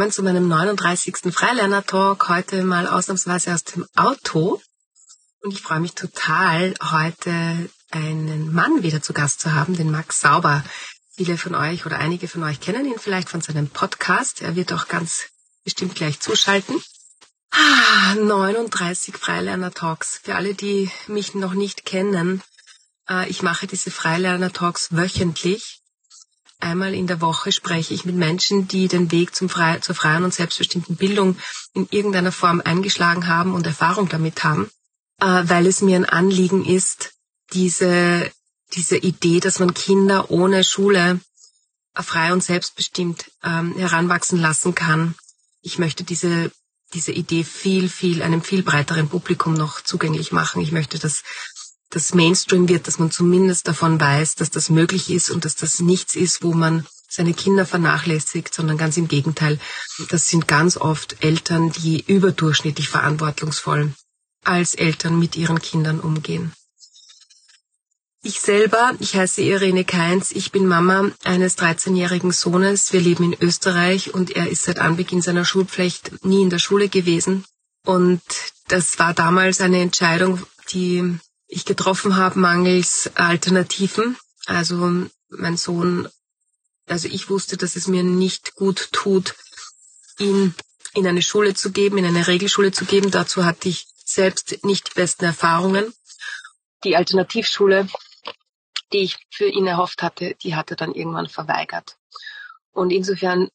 Willkommen zu meinem 39. Freilerner-Talk. Heute mal ausnahmsweise aus dem Auto. Und ich freue mich total, heute einen Mann wieder zu Gast zu haben, den Max Sauber. Viele von euch oder einige von euch kennen ihn vielleicht von seinem Podcast. Er wird auch ganz bestimmt gleich zuschalten. Ah, 39 Freilerner-Talks. Für alle, die mich noch nicht kennen, äh, ich mache diese Freilerner-Talks wöchentlich Einmal in der Woche spreche ich mit Menschen, die den Weg zum Frei zur freien und selbstbestimmten Bildung in irgendeiner Form eingeschlagen haben und Erfahrung damit haben, äh, weil es mir ein Anliegen ist, diese, diese Idee, dass man Kinder ohne Schule frei und selbstbestimmt ähm, heranwachsen lassen kann. Ich möchte diese, diese Idee viel, viel, einem viel breiteren Publikum noch zugänglich machen. Ich möchte, dass das Mainstream wird, dass man zumindest davon weiß, dass das möglich ist und dass das nichts ist, wo man seine Kinder vernachlässigt, sondern ganz im Gegenteil. Das sind ganz oft Eltern, die überdurchschnittlich verantwortungsvoll als Eltern mit ihren Kindern umgehen. Ich selber, ich heiße Irene Keins, ich bin Mama eines 13-jährigen Sohnes. Wir leben in Österreich und er ist seit Anbeginn seiner Schulpflicht nie in der Schule gewesen. Und das war damals eine Entscheidung, die ich getroffen habe mangels Alternativen. Also mein Sohn, also ich wusste, dass es mir nicht gut tut, ihn in eine Schule zu geben, in eine Regelschule zu geben. Dazu hatte ich selbst nicht die besten Erfahrungen. Die Alternativschule, die ich für ihn erhofft hatte, die hat er dann irgendwann verweigert. Und insofern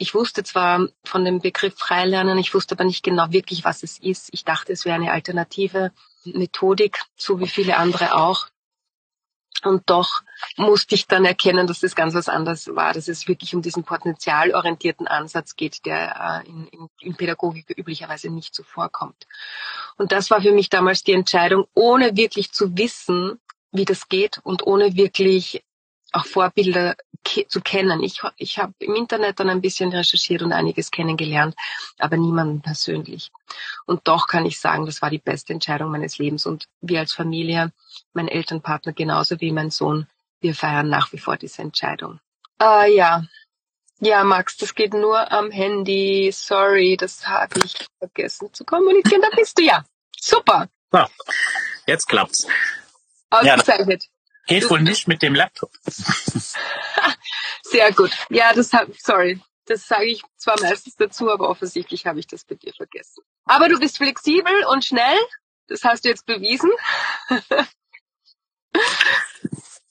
ich wusste zwar von dem Begriff Freilernen, ich wusste aber nicht genau wirklich, was es ist. Ich dachte, es wäre eine alternative Methodik, so wie viele andere auch. Und doch musste ich dann erkennen, dass das ganz was anderes war, dass es wirklich um diesen potenzialorientierten Ansatz geht, der äh, in, in, in Pädagogik üblicherweise nicht so vorkommt. Und das war für mich damals die Entscheidung, ohne wirklich zu wissen, wie das geht und ohne wirklich auch Vorbilder ke zu kennen. Ich, ich habe im Internet dann ein bisschen recherchiert und einiges kennengelernt, aber niemanden persönlich. Und doch kann ich sagen, das war die beste Entscheidung meines Lebens. Und wir als Familie, mein Elternpartner genauso wie mein Sohn, wir feiern nach wie vor diese Entscheidung. Äh, ja, ja, Max, das geht nur am Handy. Sorry, das habe ich vergessen zu kommunizieren. Da bist du ja. Super. So, jetzt klappt's. Ausgezeichnet. Geht wohl nicht mit dem Laptop. Sehr gut. Ja, das hab, sorry. Das sage ich zwar meistens dazu, aber offensichtlich habe ich das bei dir vergessen. Aber du bist flexibel und schnell. Das hast du jetzt bewiesen.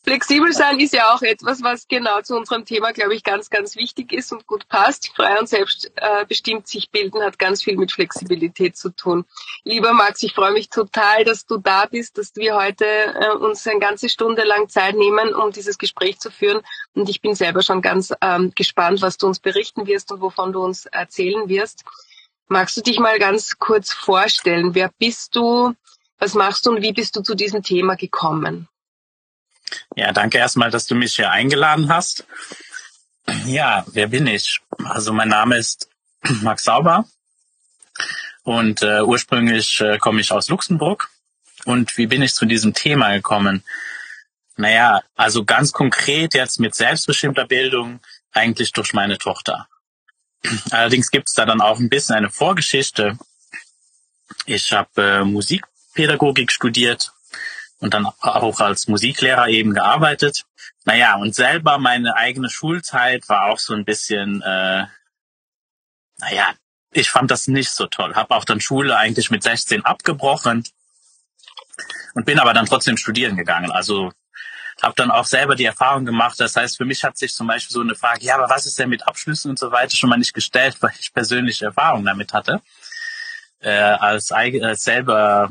Flexibel sein ist ja auch etwas, was genau zu unserem Thema, glaube ich, ganz, ganz wichtig ist und gut passt. Frei und selbstbestimmt äh, sich bilden hat ganz viel mit Flexibilität zu tun. Lieber Max, ich freue mich total, dass du da bist, dass wir heute äh, uns eine ganze Stunde lang Zeit nehmen, um dieses Gespräch zu führen. Und ich bin selber schon ganz ähm, gespannt, was du uns berichten wirst und wovon du uns erzählen wirst. Magst du dich mal ganz kurz vorstellen? Wer bist du? Was machst du und wie bist du zu diesem Thema gekommen? Ja, danke erstmal, dass du mich hier eingeladen hast. Ja, wer bin ich? Also mein Name ist Max Sauber und äh, ursprünglich äh, komme ich aus Luxemburg. Und wie bin ich zu diesem Thema gekommen? Naja, also ganz konkret jetzt mit selbstbestimmter Bildung eigentlich durch meine Tochter. Allerdings gibt es da dann auch ein bisschen eine Vorgeschichte. Ich habe äh, Musikpädagogik studiert und dann auch als Musiklehrer eben gearbeitet. Naja, und selber meine eigene Schulzeit war auch so ein bisschen, äh, naja, ich fand das nicht so toll. Habe auch dann Schule eigentlich mit 16 abgebrochen und bin aber dann trotzdem studieren gegangen. Also habe dann auch selber die Erfahrung gemacht. Das heißt, für mich hat sich zum Beispiel so eine Frage, ja, aber was ist denn mit Abschlüssen und so weiter schon mal nicht gestellt, weil ich persönliche Erfahrung damit hatte. Äh, als, als selber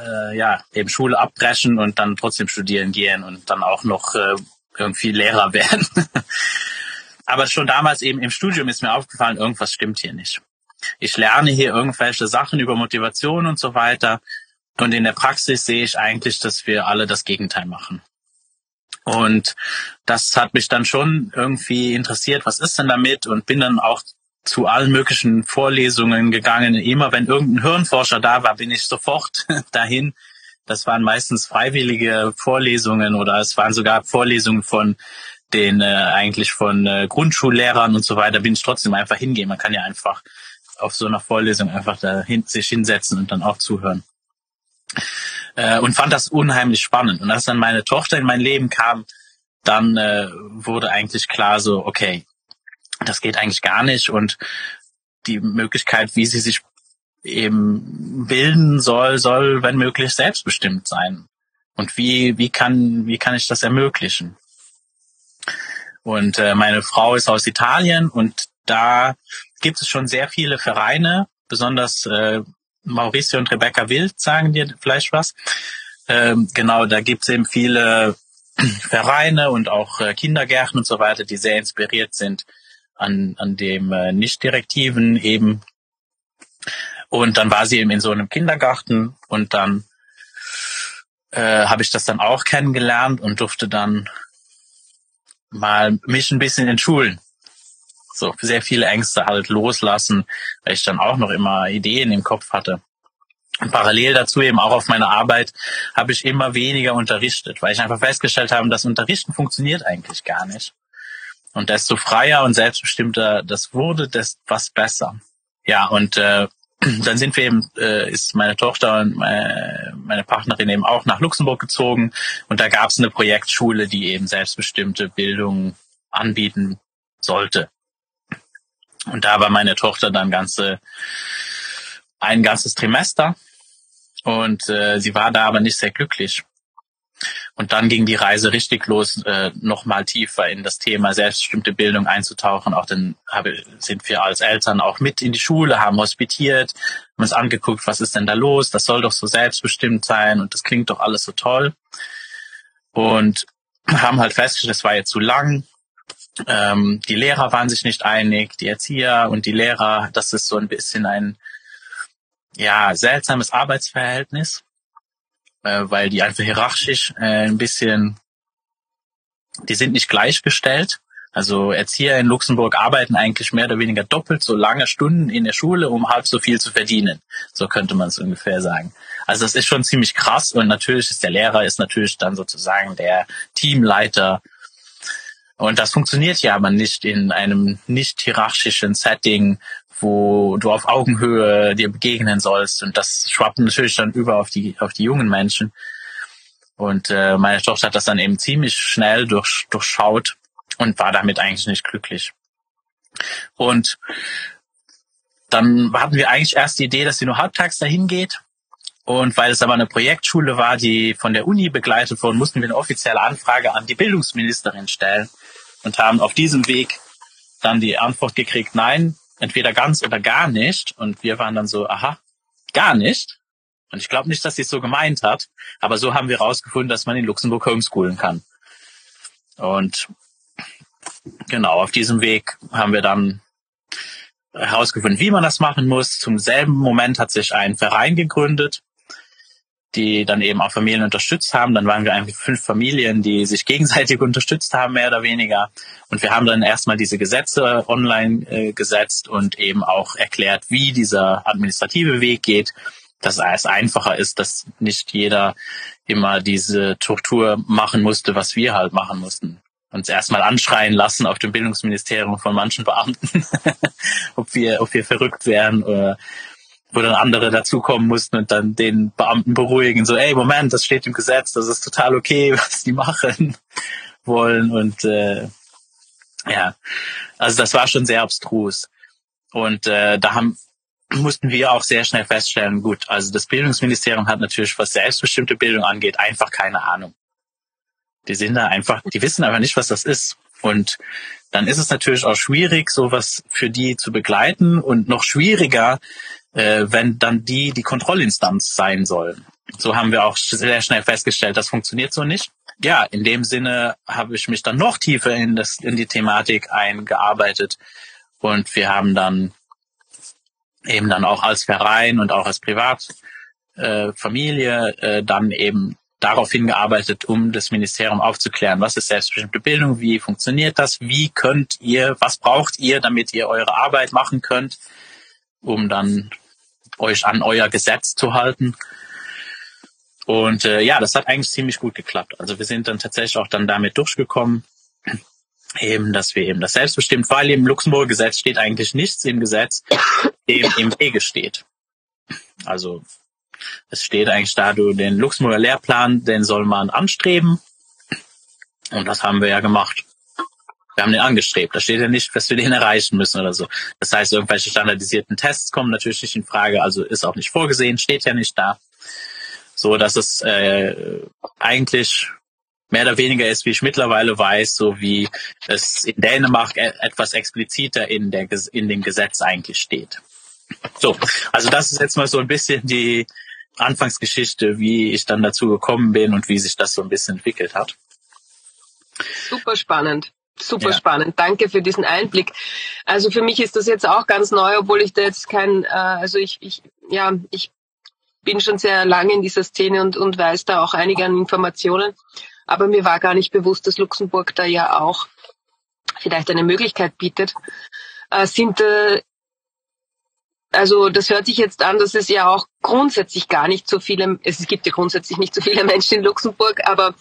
äh, ja eben Schule abbrechen und dann trotzdem studieren gehen und dann auch noch äh, irgendwie Lehrer werden. Aber schon damals eben im Studium ist mir aufgefallen, irgendwas stimmt hier nicht. Ich lerne hier irgendwelche Sachen über Motivation und so weiter. Und in der Praxis sehe ich eigentlich, dass wir alle das Gegenteil machen. Und das hat mich dann schon irgendwie interessiert, was ist denn damit? Und bin dann auch zu allen möglichen Vorlesungen gegangen. Immer wenn irgendein Hirnforscher da war, bin ich sofort dahin. Das waren meistens freiwillige Vorlesungen oder es waren sogar Vorlesungen von den äh, eigentlich von äh, Grundschullehrern und so weiter. Bin ich trotzdem einfach hingehen. Man kann ja einfach auf so einer Vorlesung einfach da hin, sich hinsetzen und dann auch zuhören. Äh, und fand das unheimlich spannend. Und als dann meine Tochter in mein Leben kam, dann äh, wurde eigentlich klar so, okay, das geht eigentlich gar nicht und die Möglichkeit, wie sie sich eben bilden soll, soll, wenn möglich, selbstbestimmt sein. Und wie, wie kann, wie kann ich das ermöglichen? Und äh, meine Frau ist aus Italien und da gibt es schon sehr viele Vereine, besonders äh, Mauricio und Rebecca Wild sagen dir vielleicht was. Ähm, genau, da gibt es eben viele Vereine und auch äh, Kindergärten und so weiter, die sehr inspiriert sind an, an dem äh, nicht-direktiven eben. Und dann war sie eben in so einem Kindergarten und dann äh, habe ich das dann auch kennengelernt und durfte dann mal mich ein bisschen entschulen. So sehr viele Ängste halt loslassen, weil ich dann auch noch immer Ideen im Kopf hatte. Und parallel dazu eben auch auf meiner Arbeit habe ich immer weniger unterrichtet, weil ich einfach festgestellt habe, das Unterrichten funktioniert eigentlich gar nicht. Und desto freier und selbstbestimmter das wurde, desto was besser. Ja, und äh, dann sind wir eben, äh, ist meine Tochter und meine, meine Partnerin eben auch nach Luxemburg gezogen und da gab es eine Projektschule, die eben selbstbestimmte Bildung anbieten sollte. Und da war meine Tochter dann ganze ein ganzes Trimester und äh, sie war da aber nicht sehr glücklich. Und dann ging die Reise richtig los, äh, nochmal tiefer in das Thema selbstbestimmte Bildung einzutauchen. Auch dann habe, sind wir als Eltern auch mit in die Schule, haben hospitiert, haben uns angeguckt, was ist denn da los? Das soll doch so selbstbestimmt sein und das klingt doch alles so toll. Und haben halt festgestellt, es war jetzt zu lang. Ähm, die Lehrer waren sich nicht einig, die Erzieher und die Lehrer, das ist so ein bisschen ein ja seltsames Arbeitsverhältnis äh, weil die einfach hierarchisch äh, ein bisschen, die sind nicht gleichgestellt. Also Erzieher in Luxemburg arbeiten eigentlich mehr oder weniger doppelt so lange Stunden in der Schule, um halb so viel zu verdienen. So könnte man es ungefähr sagen. Also das ist schon ziemlich krass und natürlich ist der Lehrer ist natürlich dann sozusagen der Teamleiter. Und das funktioniert ja aber nicht in einem nicht hierarchischen Setting, wo du auf Augenhöhe dir begegnen sollst. Und das schwappt natürlich dann über auf die, auf die jungen Menschen. Und äh, meine Tochter hat das dann eben ziemlich schnell durch, durchschaut und war damit eigentlich nicht glücklich. Und dann hatten wir eigentlich erst die Idee, dass sie nur halbtags dahin geht. Und weil es aber eine Projektschule war, die von der Uni begleitet wurde, mussten wir eine offizielle Anfrage an die Bildungsministerin stellen und haben auf diesem Weg dann die Antwort gekriegt, nein, entweder ganz oder gar nicht. Und wir waren dann so, aha, gar nicht. Und ich glaube nicht, dass sie es so gemeint hat, aber so haben wir herausgefunden, dass man in Luxemburg homeschoolen kann. Und genau, auf diesem Weg haben wir dann herausgefunden, wie man das machen muss. Zum selben Moment hat sich ein Verein gegründet, die dann eben auch Familien unterstützt haben. Dann waren wir eigentlich fünf Familien, die sich gegenseitig unterstützt haben, mehr oder weniger. Und wir haben dann erstmal diese Gesetze online äh, gesetzt und eben auch erklärt, wie dieser administrative Weg geht, dass es einfacher ist, dass nicht jeder immer diese Tortur machen musste, was wir halt machen mussten. Uns erstmal anschreien lassen auf dem Bildungsministerium von manchen Beamten, ob wir, ob wir verrückt wären oder wo dann andere dazukommen mussten und dann den Beamten beruhigen, so, ey, Moment, das steht im Gesetz, das ist total okay, was die machen wollen. Und äh, ja, also das war schon sehr abstrus. Und äh, da haben mussten wir auch sehr schnell feststellen, gut, also das Bildungsministerium hat natürlich, was selbstbestimmte Bildung angeht, einfach keine Ahnung. Die sind da einfach, die wissen aber nicht, was das ist. Und dann ist es natürlich auch schwierig, sowas für die zu begleiten und noch schwieriger, äh, wenn dann die die Kontrollinstanz sein sollen. so haben wir auch sehr schnell festgestellt, das funktioniert so nicht. Ja, in dem Sinne habe ich mich dann noch tiefer in, das, in die Thematik eingearbeitet und wir haben dann eben dann auch als Verein und auch als Privatfamilie äh, äh, dann eben darauf hingearbeitet, um das Ministerium aufzuklären, was ist selbstbestimmte Bildung, wie funktioniert das, wie könnt ihr, was braucht ihr, damit ihr eure Arbeit machen könnt, um dann euch an euer Gesetz zu halten. Und äh, ja, das hat eigentlich ziemlich gut geklappt. Also wir sind dann tatsächlich auch dann damit durchgekommen, eben, dass wir eben das selbstbestimmt, weil im Luxemburger Gesetz steht eigentlich nichts im Gesetz, dem im Wege steht. Also es steht eigentlich da, du den Luxemburger Lehrplan, den soll man anstreben. Und das haben wir ja gemacht. Wir haben den angestrebt. Da steht ja nicht, dass wir den erreichen müssen oder so. Das heißt, irgendwelche standardisierten Tests kommen natürlich nicht in Frage, also ist auch nicht vorgesehen, steht ja nicht da. So dass es äh, eigentlich mehr oder weniger ist, wie ich mittlerweile weiß, so wie es in Dänemark e-, etwas expliziter in, der, in dem Gesetz eigentlich steht. So, also das ist jetzt mal so ein bisschen die Anfangsgeschichte, wie ich dann dazu gekommen bin und wie sich das so ein bisschen entwickelt hat. Super spannend. Super ja. spannend. Danke für diesen Einblick. Also für mich ist das jetzt auch ganz neu, obwohl ich da jetzt kein, äh, also ich, ich, ja, ich bin schon sehr lange in dieser Szene und, und weiß da auch einige an Informationen. Aber mir war gar nicht bewusst, dass Luxemburg da ja auch vielleicht eine Möglichkeit bietet. Äh, sind äh, also das hört sich jetzt an, dass es ja auch grundsätzlich gar nicht so viele, es gibt ja grundsätzlich nicht so viele Menschen in Luxemburg, aber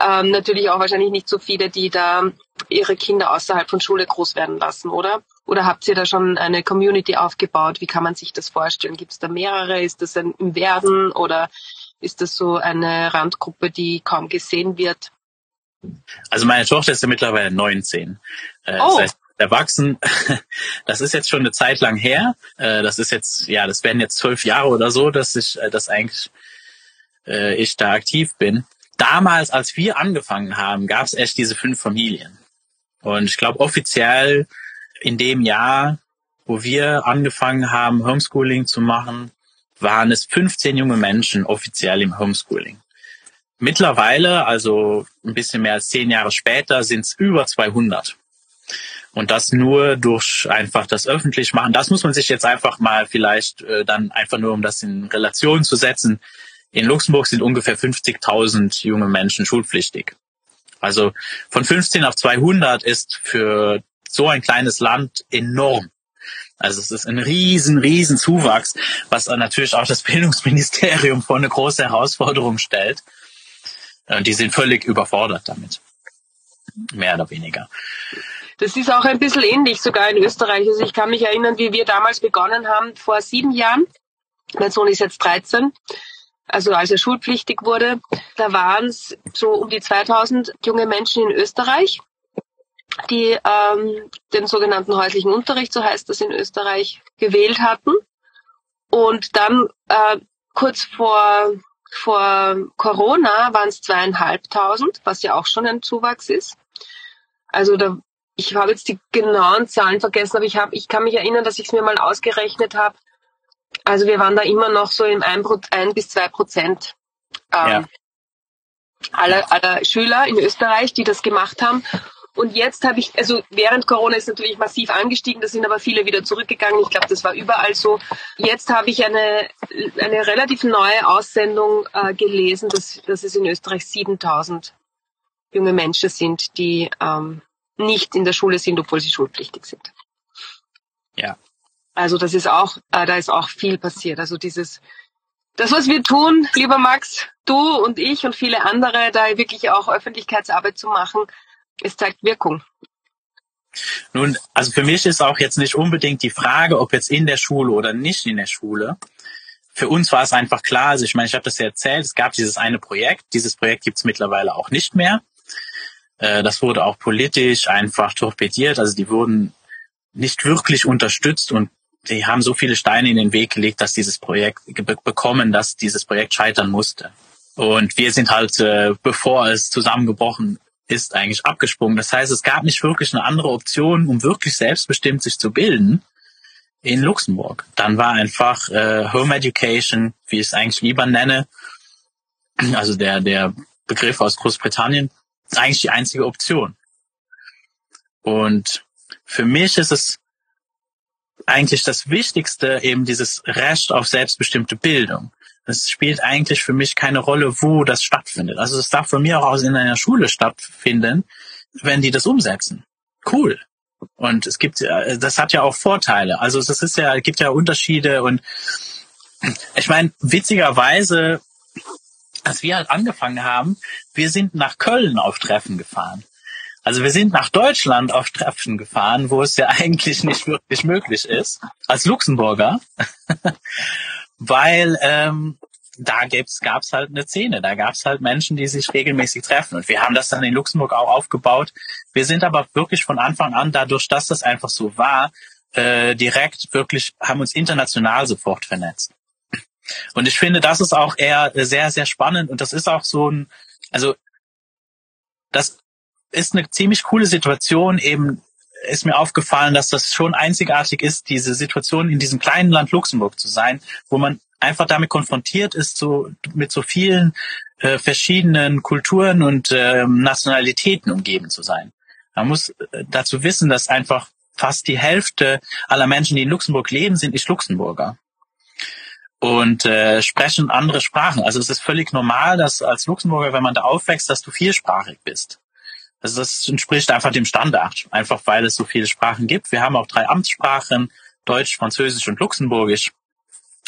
ähm, natürlich auch wahrscheinlich nicht so viele, die da ihre Kinder außerhalb von Schule groß werden lassen, oder? Oder habt ihr da schon eine Community aufgebaut? Wie kann man sich das vorstellen? Gibt es da mehrere? Ist das ein im Werden oder ist das so eine Randgruppe, die kaum gesehen wird? Also meine Tochter ist ja mittlerweile 19. Äh, oh. Das heißt, erwachsen. Das ist jetzt schon eine Zeit lang her. Äh, das ist jetzt, ja, das werden jetzt zwölf Jahre oder so, dass ich, äh, dass eigentlich äh, ich da aktiv bin. Damals, als wir angefangen haben, gab es echt diese fünf Familien. Und ich glaube, offiziell in dem Jahr, wo wir angefangen haben, Homeschooling zu machen, waren es 15 junge Menschen offiziell im Homeschooling. Mittlerweile, also ein bisschen mehr als zehn Jahre später, sind es über 200. Und das nur durch einfach das öffentlich machen. Das muss man sich jetzt einfach mal vielleicht äh, dann einfach nur, um das in Relation zu setzen. In Luxemburg sind ungefähr 50.000 junge Menschen schulpflichtig. Also von 15 auf 200 ist für so ein kleines Land enorm. Also es ist ein riesen, riesen Zuwachs, was natürlich auch das Bildungsministerium vor eine große Herausforderung stellt. Und die sind völlig überfordert damit. Mehr oder weniger. Das ist auch ein bisschen ähnlich, sogar in Österreich. Also ich kann mich erinnern, wie wir damals begonnen haben, vor sieben Jahren. Mein Sohn ist jetzt 13. Also als er schulpflichtig wurde, da waren es so um die 2000 junge Menschen in Österreich, die ähm, den sogenannten häuslichen Unterricht, so heißt das in Österreich, gewählt hatten. Und dann äh, kurz vor, vor Corona waren es zweieinhalbtausend, was ja auch schon ein Zuwachs ist. Also da ich habe jetzt die genauen Zahlen vergessen, aber ich, hab, ich kann mich erinnern, dass ich es mir mal ausgerechnet habe. Also wir waren da immer noch so im 1, 1 bis 2 Prozent ähm, ja. aller, aller Schüler in Österreich, die das gemacht haben. Und jetzt habe ich, also während Corona ist natürlich massiv angestiegen, da sind aber viele wieder zurückgegangen. Ich glaube, das war überall so. Jetzt habe ich eine, eine relativ neue Aussendung äh, gelesen, dass, dass es in Österreich 7000 junge Menschen sind, die ähm, nicht in der Schule sind, obwohl sie schulpflichtig sind. Ja. Also das ist auch, äh, da ist auch viel passiert. Also dieses, das, was wir tun, lieber Max, du und ich und viele andere, da wirklich auch Öffentlichkeitsarbeit zu machen, es zeigt Wirkung. Nun, also für mich ist auch jetzt nicht unbedingt die Frage, ob jetzt in der Schule oder nicht in der Schule. Für uns war es einfach klar, also ich meine, ich habe das ja erzählt, es gab dieses eine Projekt, dieses Projekt gibt es mittlerweile auch nicht mehr. Äh, das wurde auch politisch einfach torpediert. Also die wurden nicht wirklich unterstützt und die haben so viele Steine in den Weg gelegt, dass dieses Projekt bekommen, dass dieses Projekt scheitern musste. Und wir sind halt, äh, bevor es zusammengebrochen ist, eigentlich abgesprungen. Das heißt, es gab nicht wirklich eine andere Option, um wirklich selbstbestimmt sich zu bilden in Luxemburg. Dann war einfach äh, Home Education, wie ich es eigentlich lieber nenne, also der, der Begriff aus Großbritannien, eigentlich die einzige Option. Und für mich ist es eigentlich das Wichtigste eben dieses Recht auf selbstbestimmte Bildung. Es spielt eigentlich für mich keine Rolle, wo das stattfindet. Also es darf von mir auch aus in einer Schule stattfinden, wenn die das umsetzen. Cool. Und es gibt, das hat ja auch Vorteile. Also es ist ja, gibt ja Unterschiede und ich meine, witzigerweise, als wir halt angefangen haben, wir sind nach Köln auf Treffen gefahren. Also wir sind nach Deutschland auf Treffen gefahren, wo es ja eigentlich nicht wirklich möglich ist, als Luxemburger, weil ähm, da gab's, gab's halt eine Szene, da gab's halt Menschen, die sich regelmäßig treffen. Und wir haben das dann in Luxemburg auch aufgebaut. Wir sind aber wirklich von Anfang an, dadurch, dass das einfach so war, äh, direkt wirklich, haben uns international sofort vernetzt. Und ich finde, das ist auch eher sehr, sehr spannend und das ist auch so ein, also das ist eine ziemlich coole Situation. Eben ist mir aufgefallen, dass das schon einzigartig ist, diese Situation in diesem kleinen Land Luxemburg zu sein, wo man einfach damit konfrontiert ist, so mit so vielen äh, verschiedenen Kulturen und äh, Nationalitäten umgeben zu sein. Man muss äh, dazu wissen, dass einfach fast die Hälfte aller Menschen, die in Luxemburg leben, sind nicht Luxemburger und äh, sprechen andere Sprachen. Also es ist völlig normal, dass als Luxemburger, wenn man da aufwächst, dass du viersprachig bist. Also das entspricht einfach dem Standard, einfach weil es so viele Sprachen gibt. Wir haben auch drei Amtssprachen, Deutsch, Französisch und Luxemburgisch.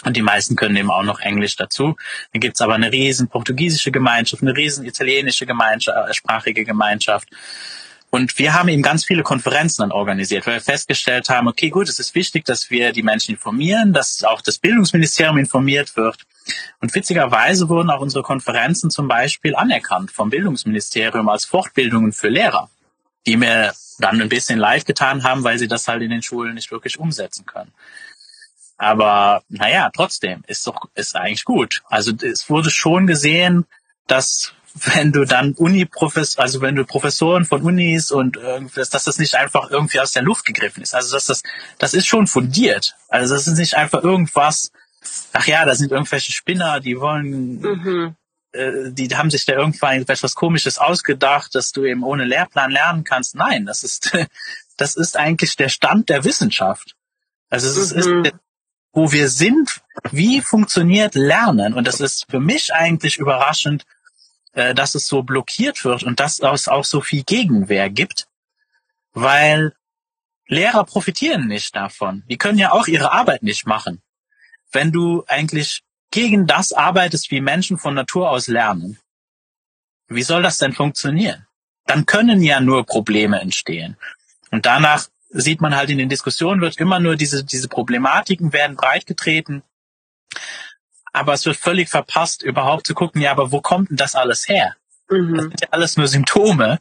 Und die meisten können eben auch noch Englisch dazu. Dann gibt's aber eine riesen portugiesische Gemeinschaft, eine riesen italienische Gemeinschaft, äh, sprachige Gemeinschaft. Und wir haben eben ganz viele Konferenzen dann organisiert, weil wir festgestellt haben, okay, gut, es ist wichtig, dass wir die Menschen informieren, dass auch das Bildungsministerium informiert wird. Und witzigerweise wurden auch unsere Konferenzen zum Beispiel anerkannt vom Bildungsministerium als Fortbildungen für Lehrer, die mir dann ein bisschen leid getan haben, weil sie das halt in den Schulen nicht wirklich umsetzen können. Aber naja, trotzdem ist doch ist eigentlich gut. Also es wurde schon gesehen, dass wenn du dann Uni-Professor, also wenn du Professoren von Unis und irgendwas, dass das nicht einfach irgendwie aus der Luft gegriffen ist. Also dass das, das ist schon fundiert. Also das ist nicht einfach irgendwas, ach ja, da sind irgendwelche Spinner, die wollen, mhm. äh, die haben sich da irgendwann etwas Komisches ausgedacht, dass du eben ohne Lehrplan lernen kannst. Nein, das ist, das ist eigentlich der Stand der Wissenschaft. Also es mhm. ist, wo wir sind, wie funktioniert Lernen? Und das ist für mich eigentlich überraschend, äh, dass es so blockiert wird und dass es auch so viel Gegenwehr gibt, weil Lehrer profitieren nicht davon. Die können ja auch ihre Arbeit nicht machen wenn du eigentlich gegen das arbeitest, wie Menschen von Natur aus lernen, wie soll das denn funktionieren? Dann können ja nur Probleme entstehen. Und danach sieht man halt in den Diskussionen, wird immer nur diese, diese Problematiken werden breitgetreten. Aber es wird völlig verpasst, überhaupt zu gucken, ja, aber wo kommt denn das alles her? Mhm. Das sind ja alles nur Symptome.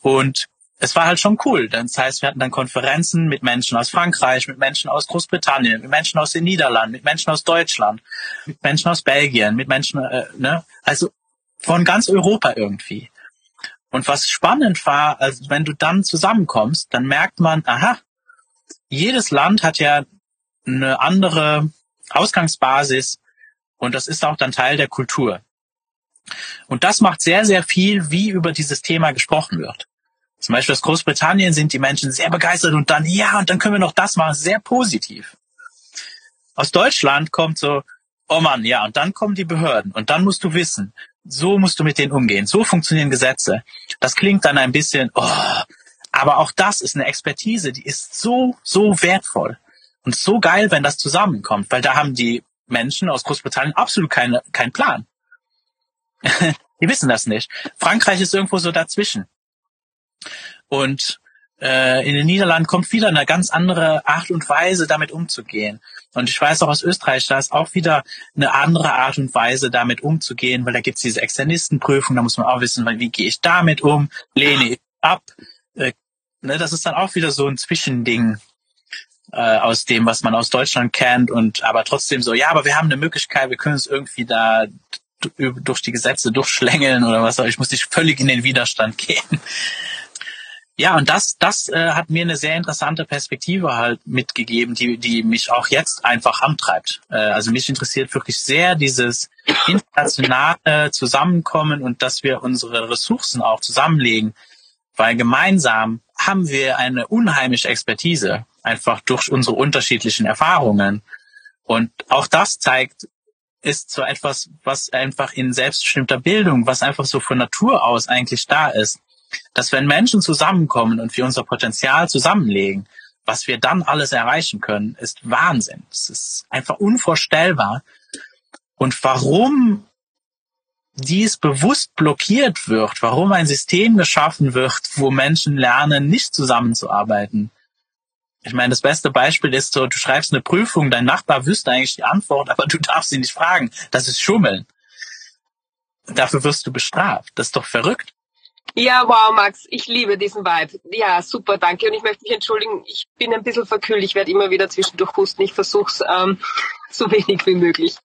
Und es war halt schon cool. Das heißt, wir hatten dann Konferenzen mit Menschen aus Frankreich, mit Menschen aus Großbritannien, mit Menschen aus den Niederlanden, mit Menschen aus Deutschland, mit Menschen aus Belgien, mit Menschen, äh, ne, also von ganz Europa irgendwie. Und was spannend war, also wenn du dann zusammenkommst, dann merkt man, aha, jedes Land hat ja eine andere Ausgangsbasis und das ist auch dann Teil der Kultur. Und das macht sehr, sehr viel, wie über dieses Thema gesprochen wird. Zum Beispiel aus Großbritannien sind die Menschen sehr begeistert und dann, ja, und dann können wir noch das machen, sehr positiv. Aus Deutschland kommt so, oh Mann, ja, und dann kommen die Behörden und dann musst du wissen, so musst du mit denen umgehen, so funktionieren Gesetze. Das klingt dann ein bisschen, oh, aber auch das ist eine Expertise, die ist so, so wertvoll und so geil, wenn das zusammenkommt, weil da haben die Menschen aus Großbritannien absolut keine, keinen Plan. die wissen das nicht. Frankreich ist irgendwo so dazwischen. Und äh, in den Niederlanden kommt wieder eine ganz andere Art und Weise, damit umzugehen. Und ich weiß auch aus Österreich, da ist auch wieder eine andere Art und Weise, damit umzugehen, weil da gibt's diese Externistenprüfung, da muss man auch wissen, wie gehe ich damit um, lehne ich ab. Äh, ne, das ist dann auch wieder so ein Zwischending äh, aus dem, was man aus Deutschland kennt und aber trotzdem so, ja, aber wir haben eine Möglichkeit, wir können es irgendwie da durch die Gesetze durchschlängeln oder was auch ich muss nicht völlig in den Widerstand gehen. ja, und das, das äh, hat mir eine sehr interessante Perspektive halt mitgegeben, die, die mich auch jetzt einfach antreibt. Äh, also mich interessiert wirklich sehr dieses internationale Zusammenkommen und dass wir unsere Ressourcen auch zusammenlegen, weil gemeinsam haben wir eine unheimliche Expertise, einfach durch unsere unterschiedlichen Erfahrungen. Und auch das zeigt, ist so etwas, was einfach in selbstbestimmter Bildung, was einfach so von Natur aus eigentlich da ist dass wenn Menschen zusammenkommen und wir unser Potenzial zusammenlegen, was wir dann alles erreichen können, ist Wahnsinn. Es ist einfach unvorstellbar. Und warum dies bewusst blockiert wird, warum ein System geschaffen wird, wo Menschen lernen, nicht zusammenzuarbeiten. Ich meine, das beste Beispiel ist so, du schreibst eine Prüfung, dein Nachbar wüsste eigentlich die Antwort, aber du darfst ihn nicht fragen. Das ist Schummeln. Dafür wirst du bestraft. Das ist doch verrückt. Ja, wow, Max, ich liebe diesen Vibe. Ja, super, danke. Und ich möchte mich entschuldigen, ich bin ein bisschen verkühlt. Ich werde immer wieder zwischendurch husten. Ich versuche es ähm, so wenig wie möglich.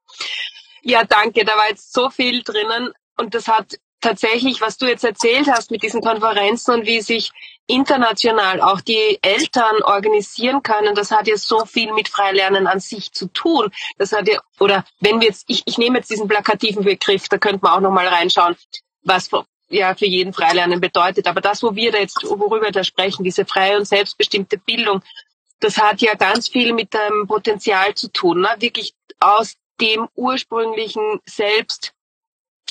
Ja, danke. Da war jetzt so viel drinnen und das hat tatsächlich, was du jetzt erzählt hast mit diesen Konferenzen und wie sich international auch die Eltern organisieren können, das hat ja so viel mit Freilernen an sich zu tun. Das hat ja, oder wenn wir jetzt, ich, ich nehme jetzt diesen plakativen Begriff, da könnte man auch nochmal reinschauen, was ja für jeden Freilernen bedeutet. Aber das, wo wir da jetzt, worüber da sprechen, diese freie und selbstbestimmte Bildung, das hat ja ganz viel mit dem Potenzial zu tun, ne? wirklich aus dem ursprünglichen Selbst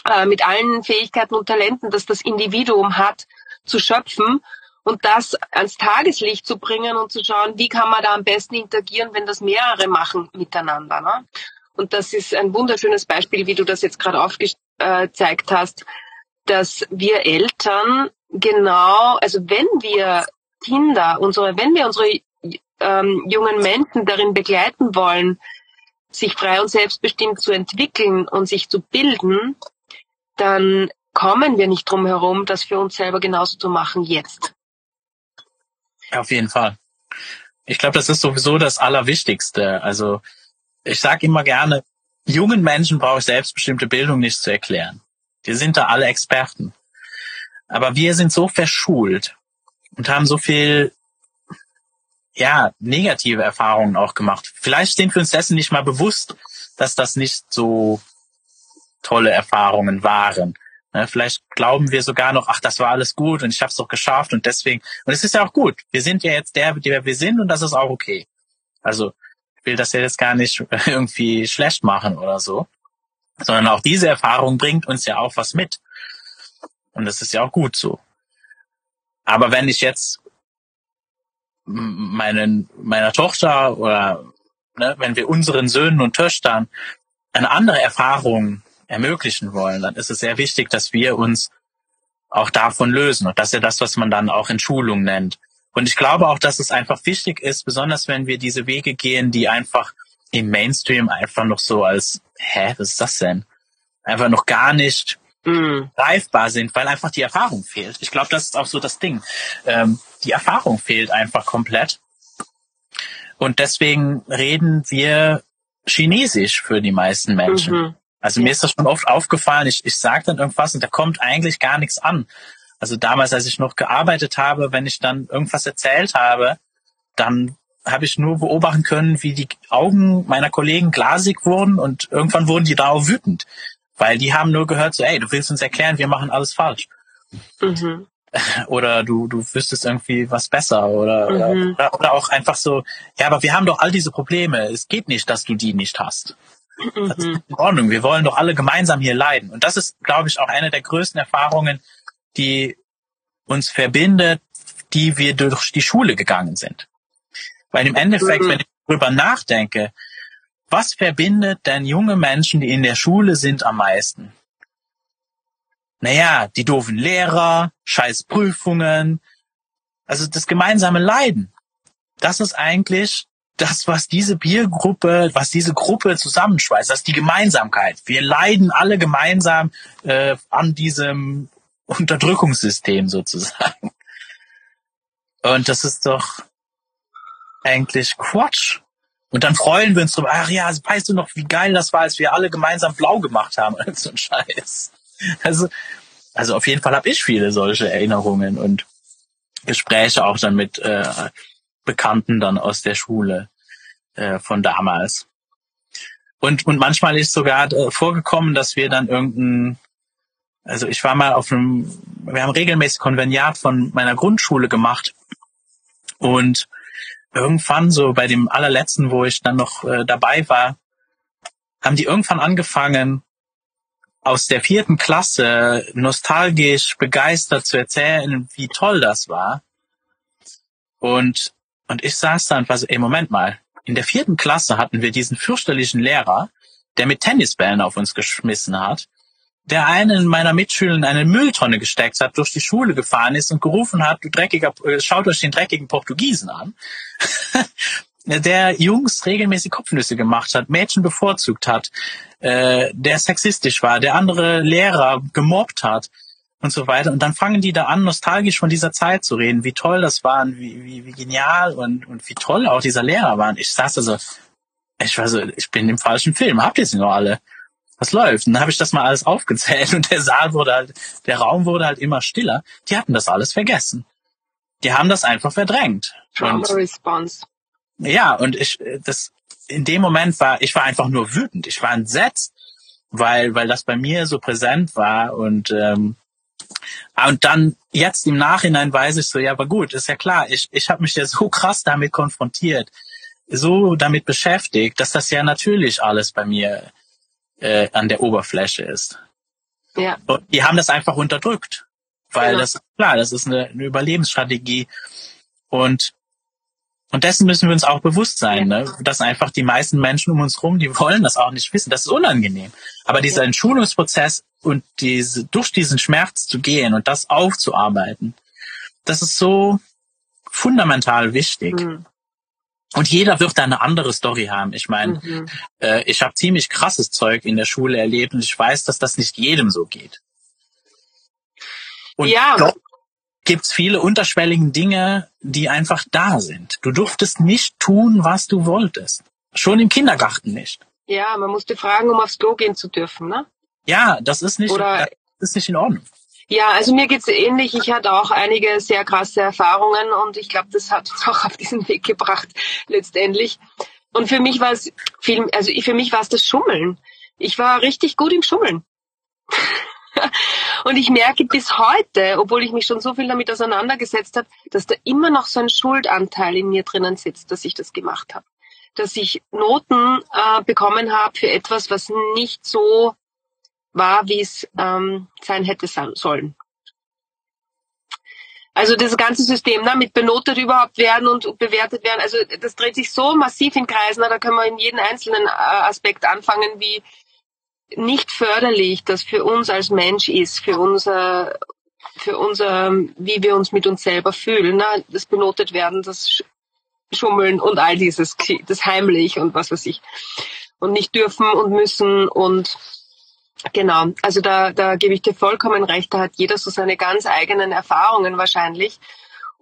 äh, mit allen Fähigkeiten und Talenten, das das Individuum hat, zu schöpfen und das ans Tageslicht zu bringen und zu schauen, wie kann man da am besten interagieren, wenn das mehrere machen miteinander. Ne? Und das ist ein wunderschönes Beispiel, wie du das jetzt gerade aufgezeigt hast, dass wir Eltern genau, also wenn wir Kinder, unsere, wenn wir unsere ähm, jungen Menschen darin begleiten wollen, sich frei und selbstbestimmt zu entwickeln und sich zu bilden, dann kommen wir nicht drum herum, das für uns selber genauso zu machen jetzt. Auf jeden Fall. Ich glaube, das ist sowieso das Allerwichtigste. Also ich sage immer gerne, jungen Menschen brauche ich selbstbestimmte Bildung nicht zu erklären. Die sind da alle Experten. Aber wir sind so verschult und haben so viel, ja, negative Erfahrungen auch gemacht. Vielleicht sind wir uns dessen nicht mal bewusst, dass das nicht so tolle Erfahrungen waren. Ne, vielleicht glauben wir sogar noch, ach, das war alles gut und ich habe es doch geschafft und deswegen. Und es ist ja auch gut. Wir sind ja jetzt der, der wir sind und das ist auch okay. Also ich will das ja jetzt gar nicht irgendwie schlecht machen oder so sondern auch diese Erfahrung bringt uns ja auch was mit. Und das ist ja auch gut so. Aber wenn ich jetzt meinen, meiner Tochter oder ne, wenn wir unseren Söhnen und Töchtern eine andere Erfahrung ermöglichen wollen, dann ist es sehr wichtig, dass wir uns auch davon lösen. Und das ist ja das, was man dann auch in Schulung nennt. Und ich glaube auch, dass es einfach wichtig ist, besonders wenn wir diese Wege gehen, die einfach im Mainstream einfach noch so als, hä, was ist das denn? Einfach noch gar nicht mm. greifbar sind, weil einfach die Erfahrung fehlt. Ich glaube, das ist auch so das Ding. Ähm, die Erfahrung fehlt einfach komplett. Und deswegen reden wir Chinesisch für die meisten Menschen. Mhm. Also mir ist das schon oft aufgefallen, ich, ich sage dann irgendwas und da kommt eigentlich gar nichts an. Also damals, als ich noch gearbeitet habe, wenn ich dann irgendwas erzählt habe, dann habe ich nur beobachten können, wie die Augen meiner Kollegen glasig wurden und irgendwann wurden die da auch wütend, weil die haben nur gehört so, ey, du willst uns erklären, wir machen alles falsch. Mhm. Oder du, du wüsstest irgendwie was besser oder, mhm. oder, oder auch einfach so, ja, aber wir haben doch all diese Probleme. Es geht nicht, dass du die nicht hast. Mhm. Das ist in Ordnung. Wir wollen doch alle gemeinsam hier leiden. Und das ist, glaube ich, auch eine der größten Erfahrungen, die uns verbindet, die wir durch die Schule gegangen sind. Weil im Endeffekt, wenn ich darüber nachdenke, was verbindet denn junge Menschen, die in der Schule sind, am meisten? Naja, die doofen Lehrer, scheiß Prüfungen, also das gemeinsame Leiden. Das ist eigentlich das, was diese Biergruppe, was diese Gruppe zusammenschweißt, das ist die Gemeinsamkeit. Wir leiden alle gemeinsam äh, an diesem Unterdrückungssystem sozusagen. Und das ist doch eigentlich Quatsch. Und dann freuen wir uns drüber, ach ja, weißt du noch, wie geil das war, als wir alle gemeinsam blau gemacht haben. so ein Scheiß. Also, also auf jeden Fall habe ich viele solche Erinnerungen. Und Gespräche auch dann mit äh, Bekannten dann aus der Schule äh, von damals. Und, und manchmal ist sogar äh, vorgekommen, dass wir dann irgendein, also ich war mal auf einem, wir haben regelmäßig Konveniat von meiner Grundschule gemacht und irgendwann so bei dem allerletzten, wo ich dann noch äh, dabei war, haben die irgendwann angefangen, aus der vierten Klasse nostalgisch begeistert zu erzählen, wie toll das war. Und, und ich saß da und war so, ey, Moment mal. In der vierten Klasse hatten wir diesen fürchterlichen Lehrer, der mit Tennisbällen auf uns geschmissen hat, der einen meiner Mitschüler in eine Mülltonne gesteckt hat, durch die Schule gefahren ist und gerufen hat, du dreckiger, äh, schaut euch den dreckigen Portugiesen an. der Jungs regelmäßig Kopfnüsse gemacht hat, Mädchen bevorzugt hat, äh, der sexistisch war, der andere Lehrer gemobbt hat und so weiter. Und dann fangen die da an, nostalgisch von dieser Zeit zu reden, wie toll das war und wie, wie, wie genial und, und wie toll auch dieser Lehrer war. Und ich saß da so, ich war so, ich bin im falschen Film, habt ihr sie noch alle? Was läuft? Und dann habe ich das mal alles aufgezählt und der Saal wurde halt, der Raum wurde halt immer stiller. Die hatten das alles vergessen. Die haben das einfach verdrängt. Trauma Response. Ja, und ich, das, in dem Moment war, ich war einfach nur wütend. Ich war entsetzt, weil, weil das bei mir so präsent war und, ähm, und dann jetzt im Nachhinein weiß ich so, ja, aber gut, ist ja klar, ich, ich habe mich ja so krass damit konfrontiert, so damit beschäftigt, dass das ja natürlich alles bei mir äh, an der Oberfläche ist. Ja. Und die haben das einfach unterdrückt, weil genau. das klar, das ist eine, eine Überlebensstrategie und und dessen müssen wir uns auch bewusst sein, ja. ne? dass einfach die meisten Menschen um uns rum, die wollen das auch nicht wissen. Das ist unangenehm. Aber dieser ja. Entschulungsprozess und diese, durch diesen Schmerz zu gehen und das aufzuarbeiten, das ist so fundamental wichtig. Mhm. Und jeder wird da eine andere Story haben. Ich meine, mhm. äh, ich habe ziemlich krasses Zeug in der Schule erlebt und ich weiß, dass das nicht jedem so geht. Und ja gibt's viele unterschwelligen Dinge, die einfach da sind. Du durftest nicht tun, was du wolltest. Schon im Kindergarten nicht. Ja, man musste fragen, um aufs Klo gehen zu dürfen, ne? Ja, das ist nicht, Oder, das ist nicht in Ordnung. Ja, also mir geht's ähnlich. Ich hatte auch einige sehr krasse Erfahrungen und ich glaube, das hat uns auch auf diesen Weg gebracht letztendlich. Und für mich war es viel, also für mich war es das Schummeln. Ich war richtig gut im Schummeln. Und ich merke bis heute, obwohl ich mich schon so viel damit auseinandergesetzt habe, dass da immer noch so ein Schuldanteil in mir drinnen sitzt, dass ich das gemacht habe. Dass ich Noten äh, bekommen habe für etwas, was nicht so war, wie es ähm, sein hätte sollen. Also das ganze System, ne, mit benotet überhaupt werden und bewertet werden, also das dreht sich so massiv in Kreisen, da können wir in jeden einzelnen äh, Aspekt anfangen, wie nicht förderlich das für uns als Mensch ist, für unser, für unser, wie wir uns mit uns selber fühlen. Ne? Das benotet werden, das Schummeln und all dieses, das heimlich und was weiß ich. Und nicht dürfen und müssen und genau. Also da, da gebe ich dir vollkommen recht. Da hat jeder so seine ganz eigenen Erfahrungen wahrscheinlich.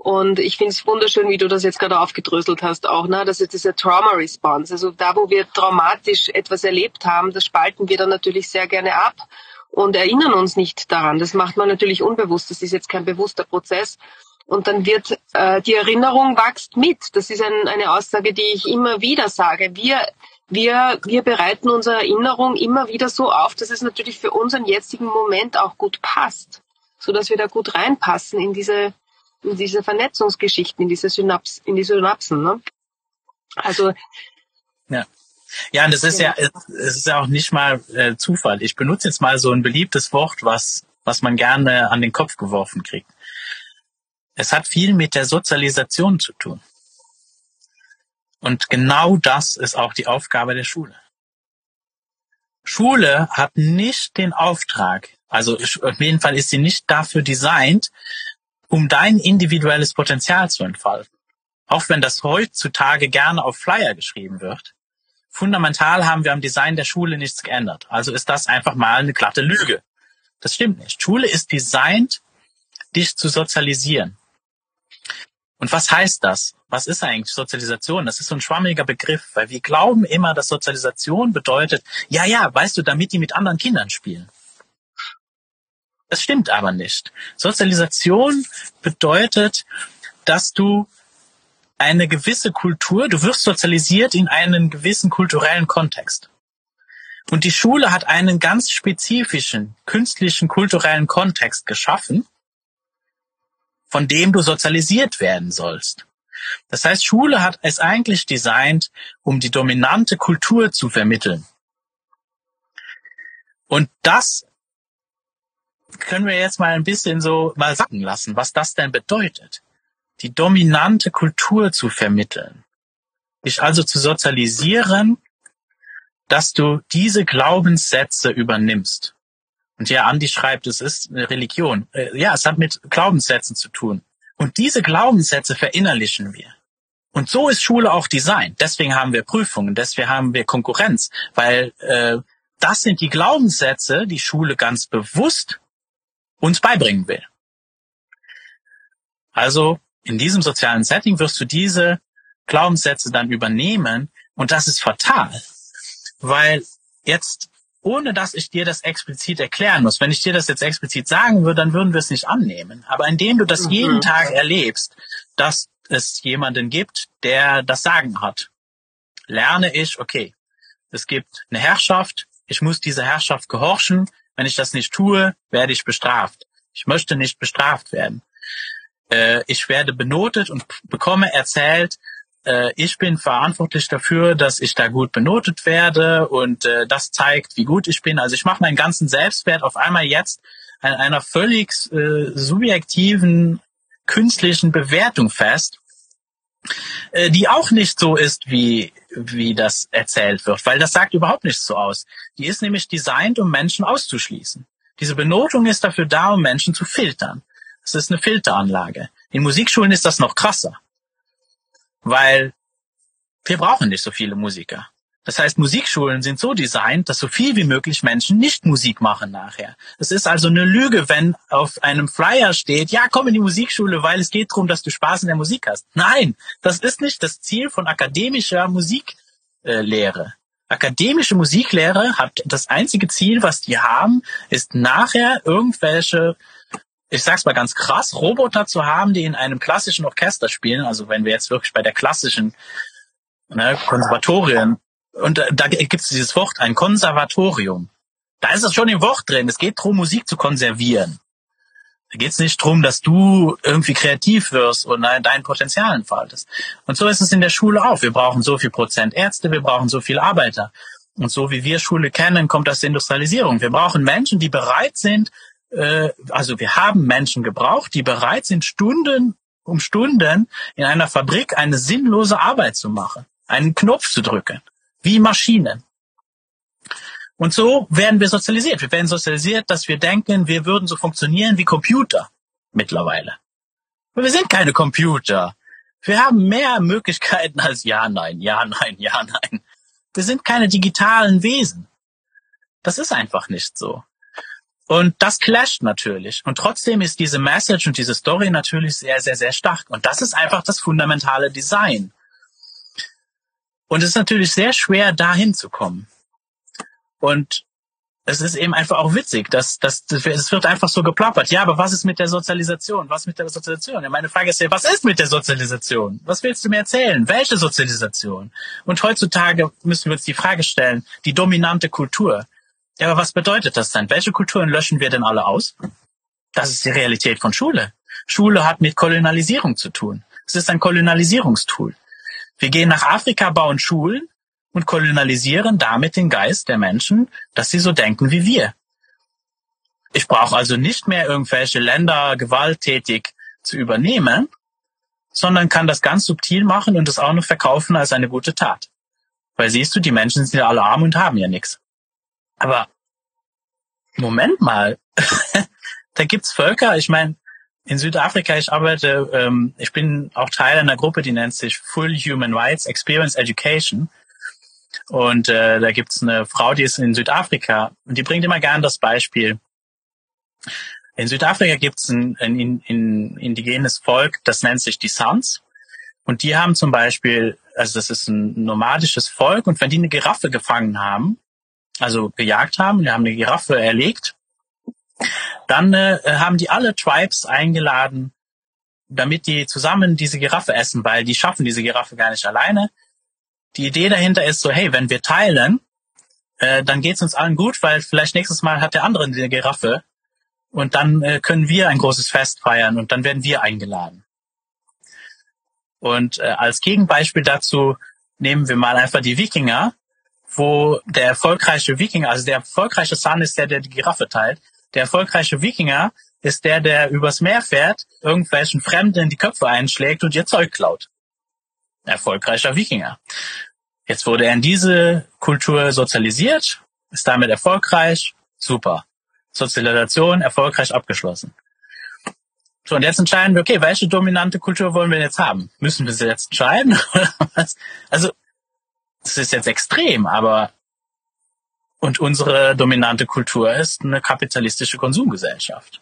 Und ich finde es wunderschön, wie du das jetzt gerade aufgedröselt hast, auch, ne? Das ist diese Trauma Response. Also da, wo wir traumatisch etwas erlebt haben, das spalten wir dann natürlich sehr gerne ab und erinnern uns nicht daran. Das macht man natürlich unbewusst. Das ist jetzt kein bewusster Prozess. Und dann wird äh, die Erinnerung wächst mit. Das ist ein, eine Aussage, die ich immer wieder sage. Wir, wir, wir bereiten unsere Erinnerung immer wieder so auf, dass es natürlich für unseren jetzigen Moment auch gut passt, so dass wir da gut reinpassen in diese in diese Vernetzungsgeschichten, in diese Synaps, in die Synapsen. Ne? Also ja. Ja, und es ist ja, es ist ja auch nicht mal äh, Zufall. Ich benutze jetzt mal so ein beliebtes Wort, was, was man gerne an den Kopf geworfen kriegt. Es hat viel mit der Sozialisation zu tun. Und genau das ist auch die Aufgabe der Schule. Schule hat nicht den Auftrag, also auf jeden Fall ist sie nicht dafür designt, um dein individuelles Potenzial zu entfalten. Auch wenn das heutzutage gerne auf Flyer geschrieben wird. Fundamental haben wir am Design der Schule nichts geändert. Also ist das einfach mal eine glatte Lüge. Das stimmt nicht. Schule ist designt, dich zu sozialisieren. Und was heißt das? Was ist eigentlich Sozialisation? Das ist so ein schwammiger Begriff, weil wir glauben immer, dass Sozialisation bedeutet, ja, ja, weißt du, damit die mit anderen Kindern spielen. Das stimmt aber nicht. Sozialisation bedeutet, dass du eine gewisse Kultur, du wirst sozialisiert in einen gewissen kulturellen Kontext. Und die Schule hat einen ganz spezifischen künstlichen kulturellen Kontext geschaffen, von dem du sozialisiert werden sollst. Das heißt, Schule hat es eigentlich designt, um die dominante Kultur zu vermitteln. Und das können wir jetzt mal ein bisschen so mal sacken lassen, was das denn bedeutet. Die dominante Kultur zu vermitteln. Dich also zu sozialisieren, dass du diese Glaubenssätze übernimmst. Und ja, Andi schreibt, es ist eine Religion. Äh, ja, es hat mit Glaubenssätzen zu tun. Und diese Glaubenssätze verinnerlichen wir. Und so ist Schule auch designt. Deswegen haben wir Prüfungen, deswegen haben wir Konkurrenz, weil äh, das sind die Glaubenssätze, die Schule ganz bewusst uns beibringen will. Also in diesem sozialen Setting wirst du diese Glaubenssätze dann übernehmen und das ist fatal, weil jetzt, ohne dass ich dir das explizit erklären muss, wenn ich dir das jetzt explizit sagen würde, dann würden wir es nicht annehmen. Aber indem du das mhm. jeden Tag erlebst, dass es jemanden gibt, der das Sagen hat, lerne ich, okay, es gibt eine Herrschaft, ich muss dieser Herrschaft gehorchen, wenn ich das nicht tue, werde ich bestraft. Ich möchte nicht bestraft werden. Äh, ich werde benotet und bekomme erzählt, äh, ich bin verantwortlich dafür, dass ich da gut benotet werde und äh, das zeigt, wie gut ich bin. Also ich mache meinen ganzen Selbstwert auf einmal jetzt an einer völlig äh, subjektiven künstlichen Bewertung fest, die auch nicht so ist, wie wie das erzählt wird, weil das sagt überhaupt nichts so aus. Die ist nämlich designt, um Menschen auszuschließen. Diese Benotung ist dafür da, um Menschen zu filtern. Es ist eine Filteranlage. In Musikschulen ist das noch krasser, weil wir brauchen nicht so viele Musiker. Das heißt, Musikschulen sind so designt, dass so viel wie möglich Menschen nicht Musik machen nachher. Es ist also eine Lüge, wenn auf einem Flyer steht, ja, komm in die Musikschule, weil es geht darum, dass du Spaß in der Musik hast. Nein, das ist nicht das Ziel von akademischer Musiklehre. Akademische Musiklehre hat das einzige Ziel, was die haben, ist nachher irgendwelche ich sag's mal ganz krass, Roboter zu haben, die in einem klassischen Orchester spielen, also wenn wir jetzt wirklich bei der klassischen ne, Konservatorien und äh, da gibt es dieses Wort, ein Konservatorium. Da ist es schon im Wort drin. Es geht darum, Musik zu konservieren. Da geht es nicht darum, dass du irgendwie kreativ wirst und dein Potenzial entfaltest. Und so ist es in der Schule auch. Wir brauchen so viel Prozent Ärzte, wir brauchen so viel Arbeiter. Und so wie wir Schule kennen, kommt das Industrialisierung. Wir brauchen Menschen, die bereit sind, äh, also wir haben Menschen gebraucht, die bereit sind, Stunden um Stunden in einer Fabrik eine sinnlose Arbeit zu machen, einen Knopf zu drücken wie Maschinen. Und so werden wir sozialisiert. Wir werden sozialisiert, dass wir denken, wir würden so funktionieren wie Computer mittlerweile. Aber wir sind keine Computer. Wir haben mehr Möglichkeiten als ja, nein, ja, nein, ja, nein. Wir sind keine digitalen Wesen. Das ist einfach nicht so. Und das clasht natürlich. Und trotzdem ist diese Message und diese Story natürlich sehr, sehr, sehr stark. Und das ist einfach das fundamentale Design. Und es ist natürlich sehr schwer, da hinzukommen. Und es ist eben einfach auch witzig, dass, dass, dass es wird einfach so geplappert. Ja, aber was ist mit der Sozialisation? Was mit der Sozialisation? Ja, meine Frage ist ja, was ist mit der Sozialisation? Was willst du mir erzählen? Welche Sozialisation? Und heutzutage müssen wir uns die Frage stellen, die dominante Kultur. Ja, aber was bedeutet das denn? Welche Kulturen löschen wir denn alle aus? Das ist die Realität von Schule. Schule hat mit Kolonialisierung zu tun. Es ist ein Kolonialisierungstool. Wir gehen nach Afrika, bauen Schulen und kolonialisieren damit den Geist der Menschen, dass sie so denken wie wir. Ich brauche also nicht mehr irgendwelche Länder gewalttätig zu übernehmen, sondern kann das ganz subtil machen und es auch noch verkaufen als eine gute Tat. Weil siehst du, die Menschen sind ja alle arm und haben ja nichts. Aber Moment mal, da gibt's Völker, ich meine, in Südafrika, ich arbeite, ähm, ich bin auch Teil einer Gruppe, die nennt sich Full Human Rights Experience Education. Und äh, da gibt's eine Frau, die ist in Südafrika und die bringt immer gern das Beispiel. In Südafrika gibt's ein, ein, ein, indigenes Volk, das nennt sich die Sons. Und die haben zum Beispiel, also das ist ein nomadisches Volk, und wenn die eine Giraffe gefangen haben, also gejagt haben, die haben eine Giraffe erlegt, Dann äh, haben die alle Tribes eingeladen, damit die zusammen diese Giraffe essen, weil die schaffen diese Giraffe gar nicht alleine. Die Idee dahinter ist so, hey, wenn wir teilen, äh, dann geht's uns allen gut, weil vielleicht nächstes Mal hat der andere eine Giraffe und dann äh, können wir ein großes Fest feiern und dann werden wir eingeladen. Und äh, als Gegenbeispiel dazu nehmen wir mal einfach die Wikinger, wo der erfolgreiche Wikinger, also der erfolgreiche San ist der, der die Giraffe teilt. Der erfolgreiche Wikinger ist der, der übers Meer fährt, irgendwelchen Fremden in die Köpfe einschlägt und ihr Zeug klaut. Erfolgreicher Wikinger. Jetzt wurde er in diese Kultur sozialisiert, ist damit erfolgreich, super. Sozialisation erfolgreich abgeschlossen. So, und jetzt entscheiden wir, okay, welche dominante Kultur wollen wir jetzt haben? Müssen wir sie jetzt entscheiden? also, das ist jetzt extrem, aber und unsere dominante Kultur ist eine kapitalistische Konsumgesellschaft.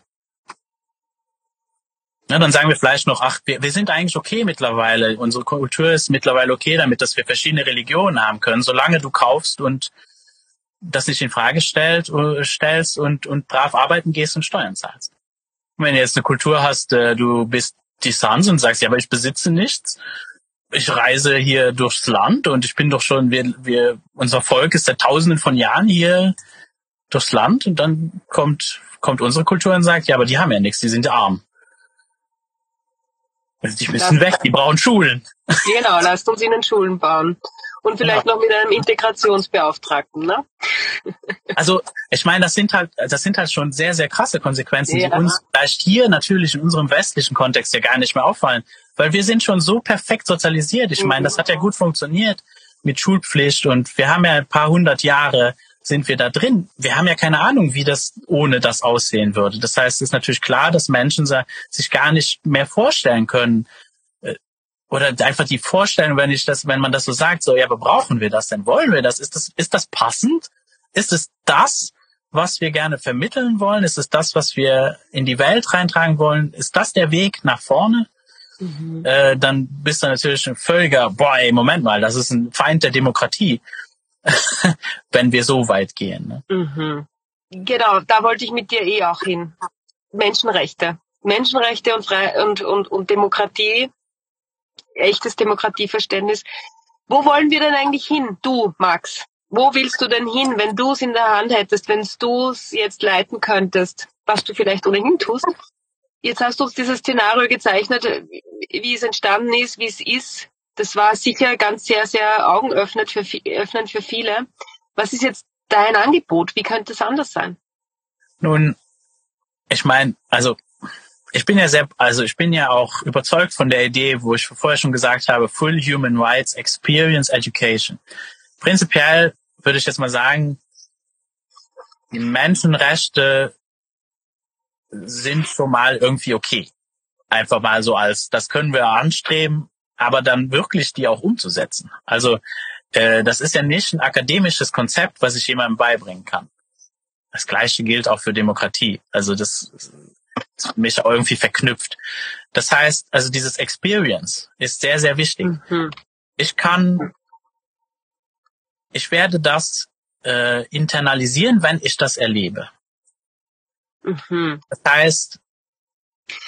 Ja, dann sagen wir vielleicht noch, ach, wir, wir sind eigentlich okay mittlerweile. Unsere Kultur ist mittlerweile okay damit, dass wir verschiedene Religionen haben können, solange du kaufst und das nicht in Frage stellt, äh, stellst und, und brav arbeiten gehst und Steuern zahlst. Und wenn du jetzt eine Kultur hast, äh, du bist die Sons und sagst, ja, aber ich besitze nichts, ich reise hier durchs Land und ich bin doch schon, wir, wir, unser Volk ist seit tausenden von Jahren hier durchs Land und dann kommt, kommt unsere Kultur und sagt, ja, aber die haben ja nichts, die sind ja arm. Also die müssen weg, die brauchen Schulen. Genau, lasst uns ihnen Schulen bauen. Und vielleicht ja. noch mit einem Integrationsbeauftragten, ne? Also, ich meine, das sind halt, das sind halt schon sehr, sehr krasse Konsequenzen, ja. die uns vielleicht hier natürlich in unserem westlichen Kontext ja gar nicht mehr auffallen. Weil wir sind schon so perfekt sozialisiert. Ich meine, das hat ja gut funktioniert mit Schulpflicht und wir haben ja ein paar hundert Jahre sind wir da drin. Wir haben ja keine Ahnung, wie das ohne das aussehen würde. Das heißt, es ist natürlich klar, dass Menschen sich gar nicht mehr vorstellen können, oder einfach die Vorstellung, wenn ich das, wenn man das so sagt, so, ja, aber brauchen wir das denn? Wollen wir das? Ist das, ist das passend? Ist es das, was wir gerne vermitteln wollen? Ist es das, was wir in die Welt reintragen wollen? Ist das der Weg nach vorne? Mhm. Äh, dann bist du natürlich ein völliger, boah, ey, Moment mal, das ist ein Feind der Demokratie. wenn wir so weit gehen. Ne? Mhm. Genau, da wollte ich mit dir eh auch hin. Menschenrechte. Menschenrechte und, Frei und, und, und Demokratie, echtes Demokratieverständnis. Wo wollen wir denn eigentlich hin, du, Max? Wo willst du denn hin, wenn du es in der Hand hättest, wenn du es jetzt leiten könntest, was du vielleicht ohnehin tust? Jetzt hast du uns dieses Szenario gezeichnet, wie es entstanden ist, wie es ist das war sicher ganz sehr, sehr augenöffnend für, öffnend für viele. Was ist jetzt dein Angebot? Wie könnte es anders sein? Nun, ich meine, also ich bin ja sehr, also ich bin ja auch überzeugt von der Idee, wo ich vorher schon gesagt habe, Full Human Rights Experience Education. Prinzipiell würde ich jetzt mal sagen, die Menschenrechte sind schon mal irgendwie okay. Einfach mal so als, das können wir anstreben, aber dann wirklich die auch umzusetzen. Also äh, das ist ja nicht ein akademisches Konzept, was ich jemandem beibringen kann. Das Gleiche gilt auch für Demokratie. Also das mich irgendwie verknüpft. Das heißt, also dieses Experience ist sehr, sehr wichtig. Mhm. Ich kann, ich werde das äh, internalisieren, wenn ich das erlebe. Mhm. Das heißt,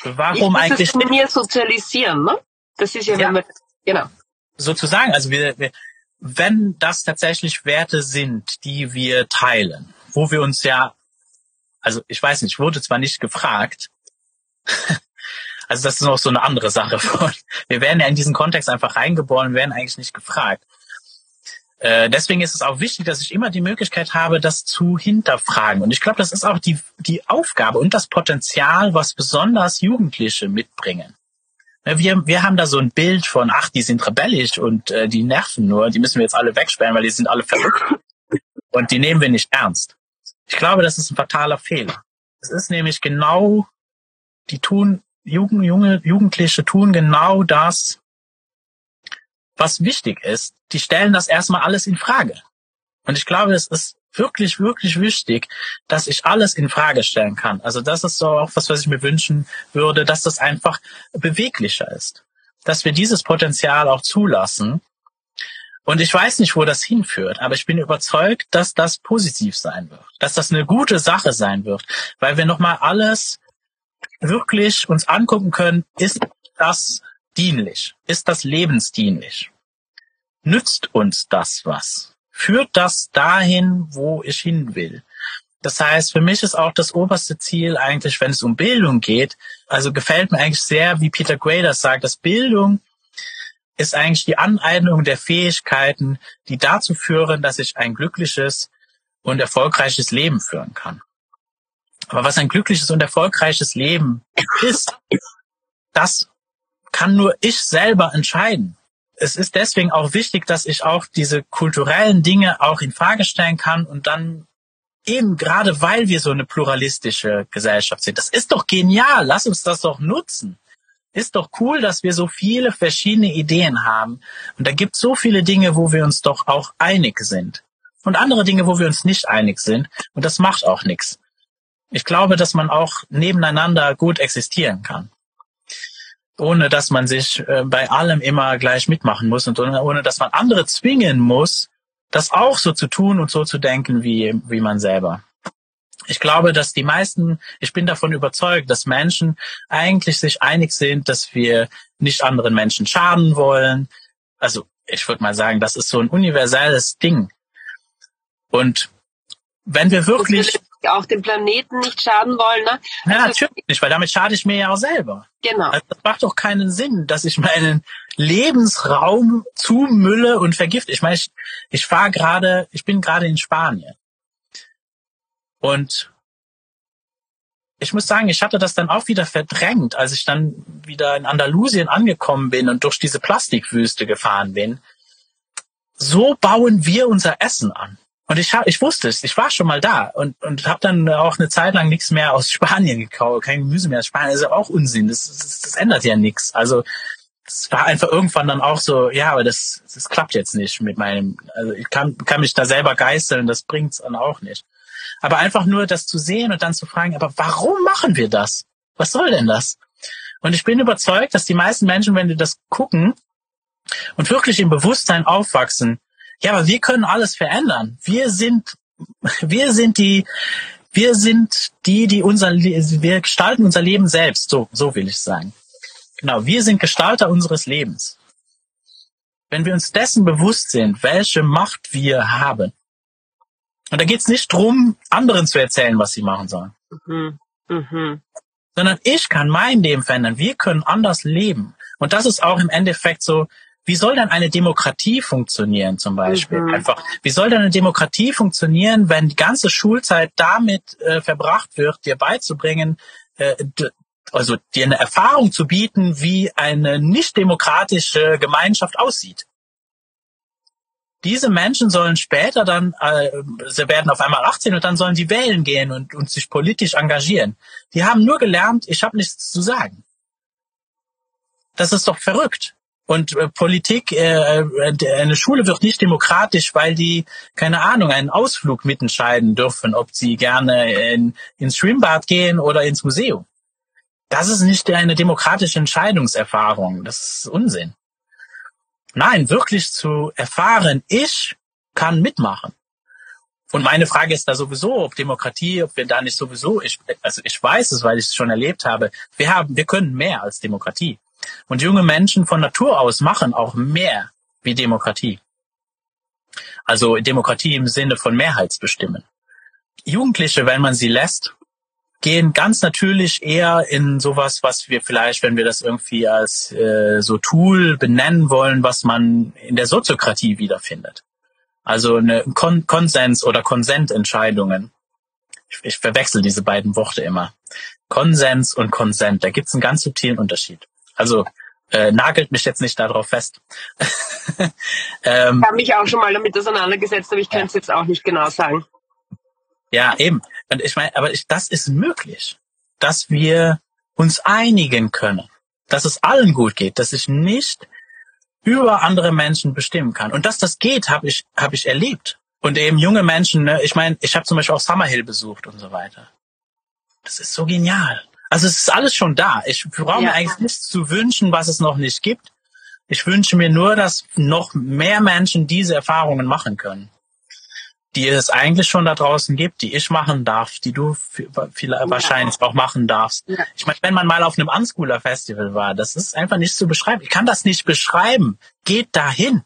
warum ich eigentlich? Das mir sozialisieren, ne? Das ist ja, ja. wir, genau. Sozusagen, also wir, wir, wenn das tatsächlich Werte sind, die wir teilen, wo wir uns ja, also ich weiß nicht, wurde zwar nicht gefragt, also das ist noch so eine andere Sache. Wir werden ja in diesen Kontext einfach reingeboren, werden eigentlich nicht gefragt. Äh, deswegen ist es auch wichtig, dass ich immer die Möglichkeit habe, das zu hinterfragen. Und ich glaube, das ist auch die, die Aufgabe und das Potenzial, was besonders Jugendliche mitbringen. Ne, wir, wir haben da so ein Bild von, ach, die sind rebellisch und äh, die nerven nur, die müssen wir jetzt alle wegsperren, weil die sind alle verrückt. Und die nehmen wir nicht ernst. Ich glaube, das ist ein fataler Fehler. Es ist nämlich genau, die tun, Jugend, junge Jugendliche tun genau das, was wichtig ist. Die stellen das erstmal alles in Frage. Und ich glaube, es ist wirklich, wirklich wichtig, dass ich alles in Frage stellen kann. Also das ist so auch was, was ich mir wünschen würde, dass das einfach beweglicher ist. Dass wir dieses Potenzial auch zulassen. Und ich weiß nicht, wo das hinführt, aber ich bin überzeugt, dass das positiv sein wird, dass das eine gute Sache sein wird, weil wir nochmal alles wirklich uns angucken können, ist das dienlich? Ist das lebensdienlich? Nützt uns das was? Führt das dahin, wo ich hin will? Das heißt, für mich ist auch das oberste Ziel eigentlich, wenn es um Bildung geht, also gefällt mir eigentlich sehr, wie Peter Gray das sagt, dass Bildung ist eigentlich die Aneignung der Fähigkeiten, die dazu führen, dass ich ein glückliches und erfolgreiches Leben führen kann. Aber was ein glückliches und erfolgreiches Leben ist, das kann nur ich selber entscheiden. Es ist deswegen auch wichtig, dass ich auch diese kulturellen Dinge auch in Frage stellen kann und dann eben gerade weil wir so eine pluralistische Gesellschaft sind. Das ist doch genial. Lass uns das doch nutzen. Ist doch cool, dass wir so viele verschiedene Ideen haben. Und da gibt so viele Dinge, wo wir uns doch auch einig sind. Und andere Dinge, wo wir uns nicht einig sind. Und das macht auch nichts. Ich glaube, dass man auch nebeneinander gut existieren kann. Ohne dass man sich äh, bei allem immer gleich mitmachen muss und ohne, ohne dass man andere zwingen muss, das auch so zu tun und so zu denken wie, wie man selber. Ich glaube, dass die meisten, ich bin davon überzeugt, dass Menschen eigentlich sich einig sind, dass wir nicht anderen Menschen schaden wollen. Also ich würde mal sagen, das ist so ein universelles Ding. Und wenn wir wirklich auch dem Planeten nicht schaden wollen. Ne? Ja, also natürlich nicht, weil damit schade ich mir ja auch selber. Genau. Also das macht doch keinen Sinn, dass ich meinen Lebensraum zumülle und vergifte. Ich meine, ich, ich fahre gerade, ich bin gerade in Spanien. Und ich muss sagen, ich hatte das dann auch wieder verdrängt, als ich dann wieder in Andalusien angekommen bin und durch diese Plastikwüste gefahren bin. So bauen wir unser Essen an. Und ich ich wusste es, ich war schon mal da und, und habe dann auch eine Zeit lang nichts mehr aus Spanien gekauft, kein Gemüse mehr aus Spanien. Das ist ja auch Unsinn, das, das, das ändert ja nichts. Also es war einfach irgendwann dann auch so, ja, aber das, das klappt jetzt nicht mit meinem, also ich kann, kann mich da selber geißeln, das bringt's dann auch nicht. Aber einfach nur das zu sehen und dann zu fragen, aber warum machen wir das? Was soll denn das? Und ich bin überzeugt, dass die meisten Menschen, wenn die das gucken und wirklich im Bewusstsein aufwachsen, ja, aber wir können alles verändern. Wir sind, wir sind die, wir sind die, die unser, wir gestalten unser Leben selbst. So, so will ich sagen. Genau. Wir sind Gestalter unseres Lebens. Wenn wir uns dessen bewusst sind, welche Macht wir haben. Und da geht's nicht drum, anderen zu erzählen, was sie machen sollen. Mhm. Mhm. Sondern ich kann mein Leben verändern. Wir können anders leben. Und das ist auch im Endeffekt so, wie soll dann eine Demokratie funktionieren zum Beispiel? Mhm. Einfach, wie soll dann eine Demokratie funktionieren, wenn die ganze Schulzeit damit äh, verbracht wird, dir beizubringen, äh, also dir eine Erfahrung zu bieten, wie eine nicht demokratische Gemeinschaft aussieht? Diese Menschen sollen später dann, äh, sie werden auf einmal 18 und dann sollen die wählen gehen und, und sich politisch engagieren. Die haben nur gelernt, ich habe nichts zu sagen. Das ist doch verrückt. Und äh, Politik, äh, äh, eine Schule wird nicht demokratisch, weil die, keine Ahnung, einen Ausflug mitentscheiden dürfen, ob sie gerne in, ins Schwimmbad gehen oder ins Museum. Das ist nicht eine demokratische Entscheidungserfahrung. Das ist Unsinn. Nein, wirklich zu erfahren, ich kann mitmachen. Und meine Frage ist da sowieso, ob Demokratie, ob wir da nicht sowieso, ich, also ich weiß es, weil ich es schon erlebt habe, wir haben, wir können mehr als Demokratie. Und junge Menschen von Natur aus machen auch mehr wie Demokratie. Also Demokratie im Sinne von Mehrheitsbestimmen. Jugendliche, wenn man sie lässt, gehen ganz natürlich eher in sowas, was wir vielleicht, wenn wir das irgendwie als äh, so Tool benennen wollen, was man in der Soziokratie wiederfindet. Also eine Kon Konsens- oder Konsententscheidungen. Ich, ich verwechsel diese beiden Worte immer. Konsens und Konsent, da gibt es einen ganz subtilen Unterschied. Also äh, nagelt mich jetzt nicht darauf fest. ähm, ich habe mich auch schon mal damit auseinandergesetzt, aber ich kann es jetzt auch nicht genau sagen. Ja, eben. Und ich meine, aber ich, das ist möglich, dass wir uns einigen können, dass es allen gut geht, dass ich nicht über andere Menschen bestimmen kann. Und dass das geht, habe ich, hab ich erlebt. Und eben junge Menschen, ne, ich meine, ich habe zum Beispiel auch Summerhill besucht und so weiter. Das ist so genial. Also es ist alles schon da. Ich brauche ja. mir eigentlich nichts zu wünschen, was es noch nicht gibt. Ich wünsche mir nur, dass noch mehr Menschen diese Erfahrungen machen können die es eigentlich schon da draußen gibt, die ich machen darf, die du vielleicht ja. wahrscheinlich auch machen darfst. Ja. Ich meine, wenn man mal auf einem Unschooler Festival war, das ist einfach nicht zu beschreiben. Ich kann das nicht beschreiben. Geht dahin.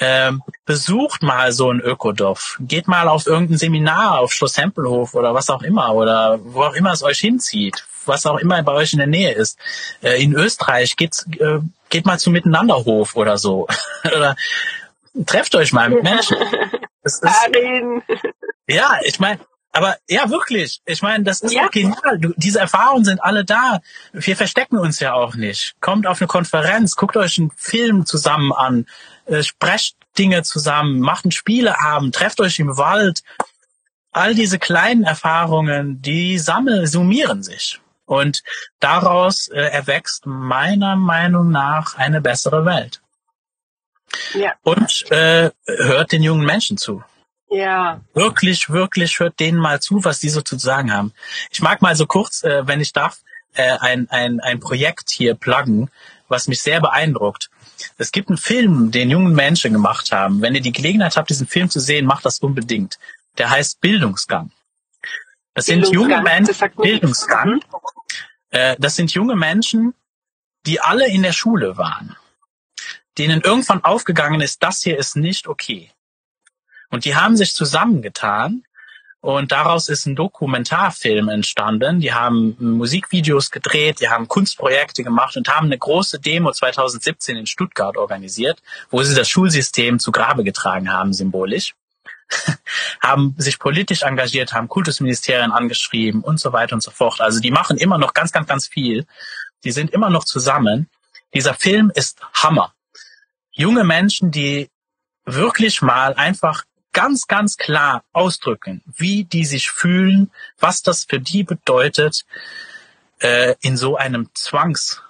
Ähm, besucht mal so ein Ökodorf. Geht mal auf irgendein Seminar auf Schloss Tempelhof oder was auch immer oder wo auch immer es euch hinzieht, was auch immer bei euch in der Nähe ist. Äh, in Österreich geht's, äh, geht mal zum Miteinanderhof oder so. oder trefft euch mal mit Menschen. Das ist, Ja, ich meine, aber ja, wirklich. Ich meine, das ist ja. auch genial. Du, diese Erfahrungen sind alle da. Wir verstecken uns ja auch nicht. Kommt auf eine Konferenz, guckt euch einen Film zusammen an, äh, sprecht Dinge zusammen, macht einen Spieleabend, trefft euch im Wald. All diese kleinen Erfahrungen, die sammeln, summieren sich. Und daraus äh, erwächst meiner Meinung nach eine bessere Welt. Ja. Und äh, hört den jungen Menschen zu. Ja. Wirklich, wirklich hört denen mal zu, was die so zu sagen haben. Ich mag mal so kurz, äh, wenn ich darf, äh, ein, ein, ein Projekt hier pluggen, was mich sehr beeindruckt. Es gibt einen Film, den jungen Menschen gemacht haben. Wenn ihr die Gelegenheit habt, diesen Film zu sehen, macht das unbedingt. Der heißt Bildungsgang. Das sind junge Menschen, Bildungsgang. Äh, das sind junge Menschen, die alle in der Schule waren denen irgendwann aufgegangen ist, das hier ist nicht okay. Und die haben sich zusammengetan und daraus ist ein Dokumentarfilm entstanden. Die haben Musikvideos gedreht, die haben Kunstprojekte gemacht und haben eine große Demo 2017 in Stuttgart organisiert, wo sie das Schulsystem zu Grabe getragen haben, symbolisch. haben sich politisch engagiert, haben Kultusministerien angeschrieben und so weiter und so fort. Also die machen immer noch ganz, ganz, ganz viel. Die sind immer noch zusammen. Dieser Film ist Hammer junge Menschen, die wirklich mal einfach ganz, ganz klar ausdrücken, wie die sich fühlen, was das für die bedeutet, äh, in so einem Zwangssystem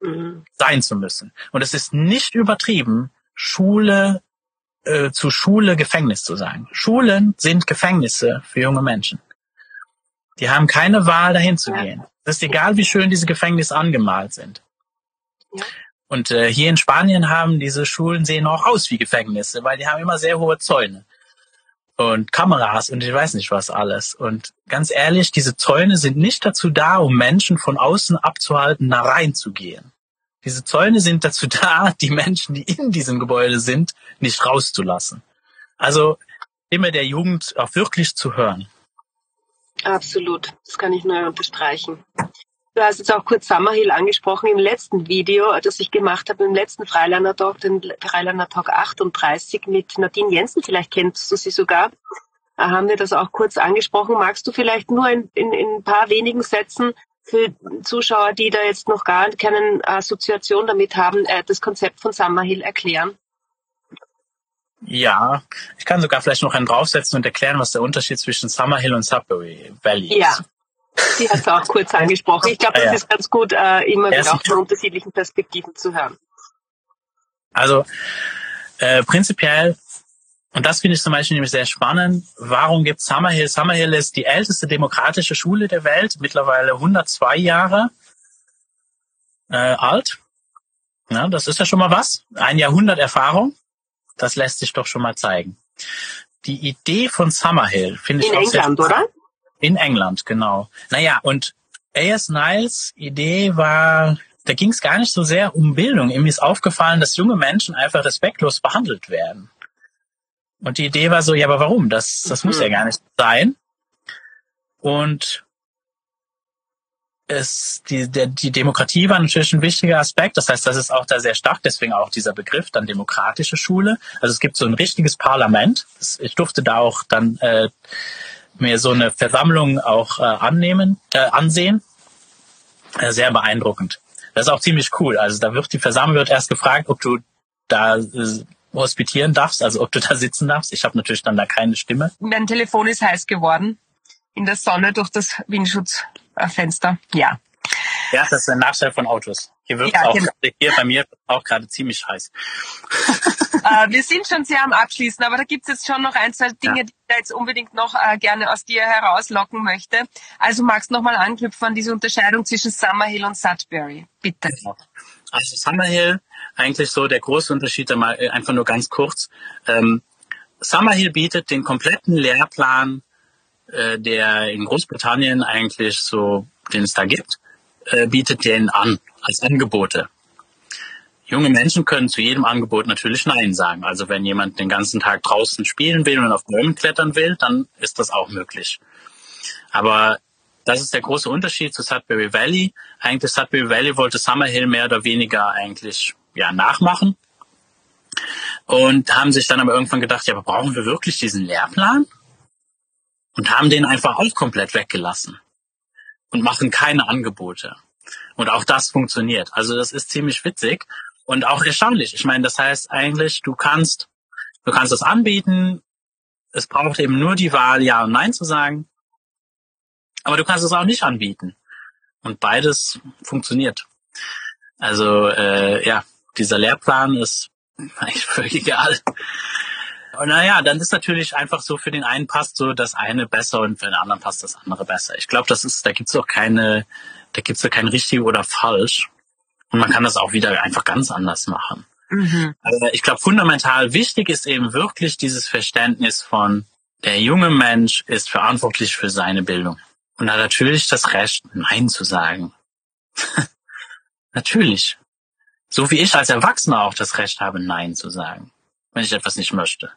mhm. sein zu müssen. Und es ist nicht übertrieben, Schule äh, zu Schule Gefängnis zu sagen. Schulen sind Gefängnisse für junge Menschen. Die haben keine Wahl, dahin zu gehen. Es ist egal, wie schön diese Gefängnisse angemalt sind. Ja. Und äh, hier in Spanien haben diese Schulen sehen auch aus wie Gefängnisse, weil die haben immer sehr hohe Zäune und Kameras und ich weiß nicht was alles. Und ganz ehrlich, diese Zäune sind nicht dazu da, um Menschen von außen abzuhalten, da reinzugehen. Diese Zäune sind dazu da, die Menschen, die in diesem Gebäude sind, nicht rauszulassen. Also immer der Jugend auch wirklich zu hören. Absolut, das kann ich nur unterstreichen. Du hast jetzt auch kurz Summerhill angesprochen im letzten Video, das ich gemacht habe, im letzten Freilerner Talk, den Freilerner Talk 38 mit Nadine Jensen, vielleicht kennst du sie sogar, da haben wir das auch kurz angesprochen. Magst du vielleicht nur in, in, in ein paar wenigen Sätzen für Zuschauer, die da jetzt noch gar keine Assoziation damit haben, äh, das Konzept von Summerhill erklären? Ja, ich kann sogar vielleicht noch einen draufsetzen und erklären, was der Unterschied zwischen Summerhill und Sudbury Valley ist. Sie hat es auch kurz angesprochen. Ich glaube, das ja. ist ganz gut, äh, immer wieder auch von unterschiedlichen Perspektiven zu hören. Also äh, prinzipiell, und das finde ich zum Beispiel nämlich sehr spannend, warum gibt Summerhill? Summerhill ist die älteste demokratische Schule der Welt, mittlerweile 102 Jahre äh, alt. Ja, das ist ja schon mal was. Ein Jahrhundert Erfahrung. Das lässt sich doch schon mal zeigen. Die Idee von Summerhill finde ich In England, oder? In England, genau. Naja, und A.S. Niles Idee war, da ging es gar nicht so sehr um Bildung. Ihm ist aufgefallen, dass junge Menschen einfach respektlos behandelt werden. Und die Idee war so, ja, aber warum? Das, das mhm. muss ja mhm. gar nicht sein. Und es, die, der, die Demokratie war natürlich ein wichtiger Aspekt. Das heißt, das ist auch da sehr stark. Deswegen auch dieser Begriff dann demokratische Schule. Also es gibt so ein richtiges Parlament. Ich durfte da auch dann äh, mir so eine Versammlung auch äh, annehmen, äh, ansehen. Äh, sehr beeindruckend. Das ist auch ziemlich cool. Also da wird die Versammlung wird erst gefragt, ob du da äh, hospitieren darfst, also ob du da sitzen darfst. Ich habe natürlich dann da keine Stimme. Mein Telefon ist heiß geworden in der Sonne durch das Windschutzfenster. Ja. Ja, das ist der Nachteil von Autos. Hier wird Ja, auch genau. hier bei mir auch gerade ziemlich heiß. Äh, wir sind schon sehr am Abschließen, aber da gibt es jetzt schon noch ein, zwei Dinge, die ich da jetzt unbedingt noch äh, gerne aus dir herauslocken möchte. Also magst du nochmal anknüpfen an diese Unterscheidung zwischen Summerhill und Sudbury. Bitte. Also Summerhill, eigentlich so der große Unterschied, äh, einfach nur ganz kurz. Ähm, Summerhill bietet den kompletten Lehrplan, äh, der in Großbritannien eigentlich so, den es da gibt, äh, bietet den an als Angebote. Junge Menschen können zu jedem Angebot natürlich Nein sagen. Also wenn jemand den ganzen Tag draußen spielen will und auf Bäumen klettern will, dann ist das auch möglich. Aber das ist der große Unterschied zu Sudbury Valley. Eigentlich Sudbury Valley wollte Summerhill mehr oder weniger eigentlich ja nachmachen und haben sich dann aber irgendwann gedacht, ja, aber brauchen wir wirklich diesen Lehrplan? Und haben den einfach auch komplett weggelassen und machen keine Angebote. Und auch das funktioniert. Also das ist ziemlich witzig und auch erstaunlich. Ich meine, das heißt eigentlich, du kannst, du kannst das anbieten. Es braucht eben nur die Wahl, ja und nein zu sagen. Aber du kannst es auch nicht anbieten. Und beides funktioniert. Also äh, ja, dieser Lehrplan ist eigentlich völlig egal. Und naja, dann ist natürlich einfach so, für den einen passt so das eine besser und für den anderen passt das andere besser. Ich glaube, das ist, da gibt's auch keine, da gibt's ja kein richtig oder falsch. Und man kann das auch wieder einfach ganz anders machen. Mhm. Aber ich glaube, fundamental wichtig ist eben wirklich dieses Verständnis von, der junge Mensch ist verantwortlich für seine Bildung. Und hat natürlich das Recht, Nein zu sagen. natürlich. So wie ich als Erwachsener auch das Recht habe, Nein zu sagen, wenn ich etwas nicht möchte.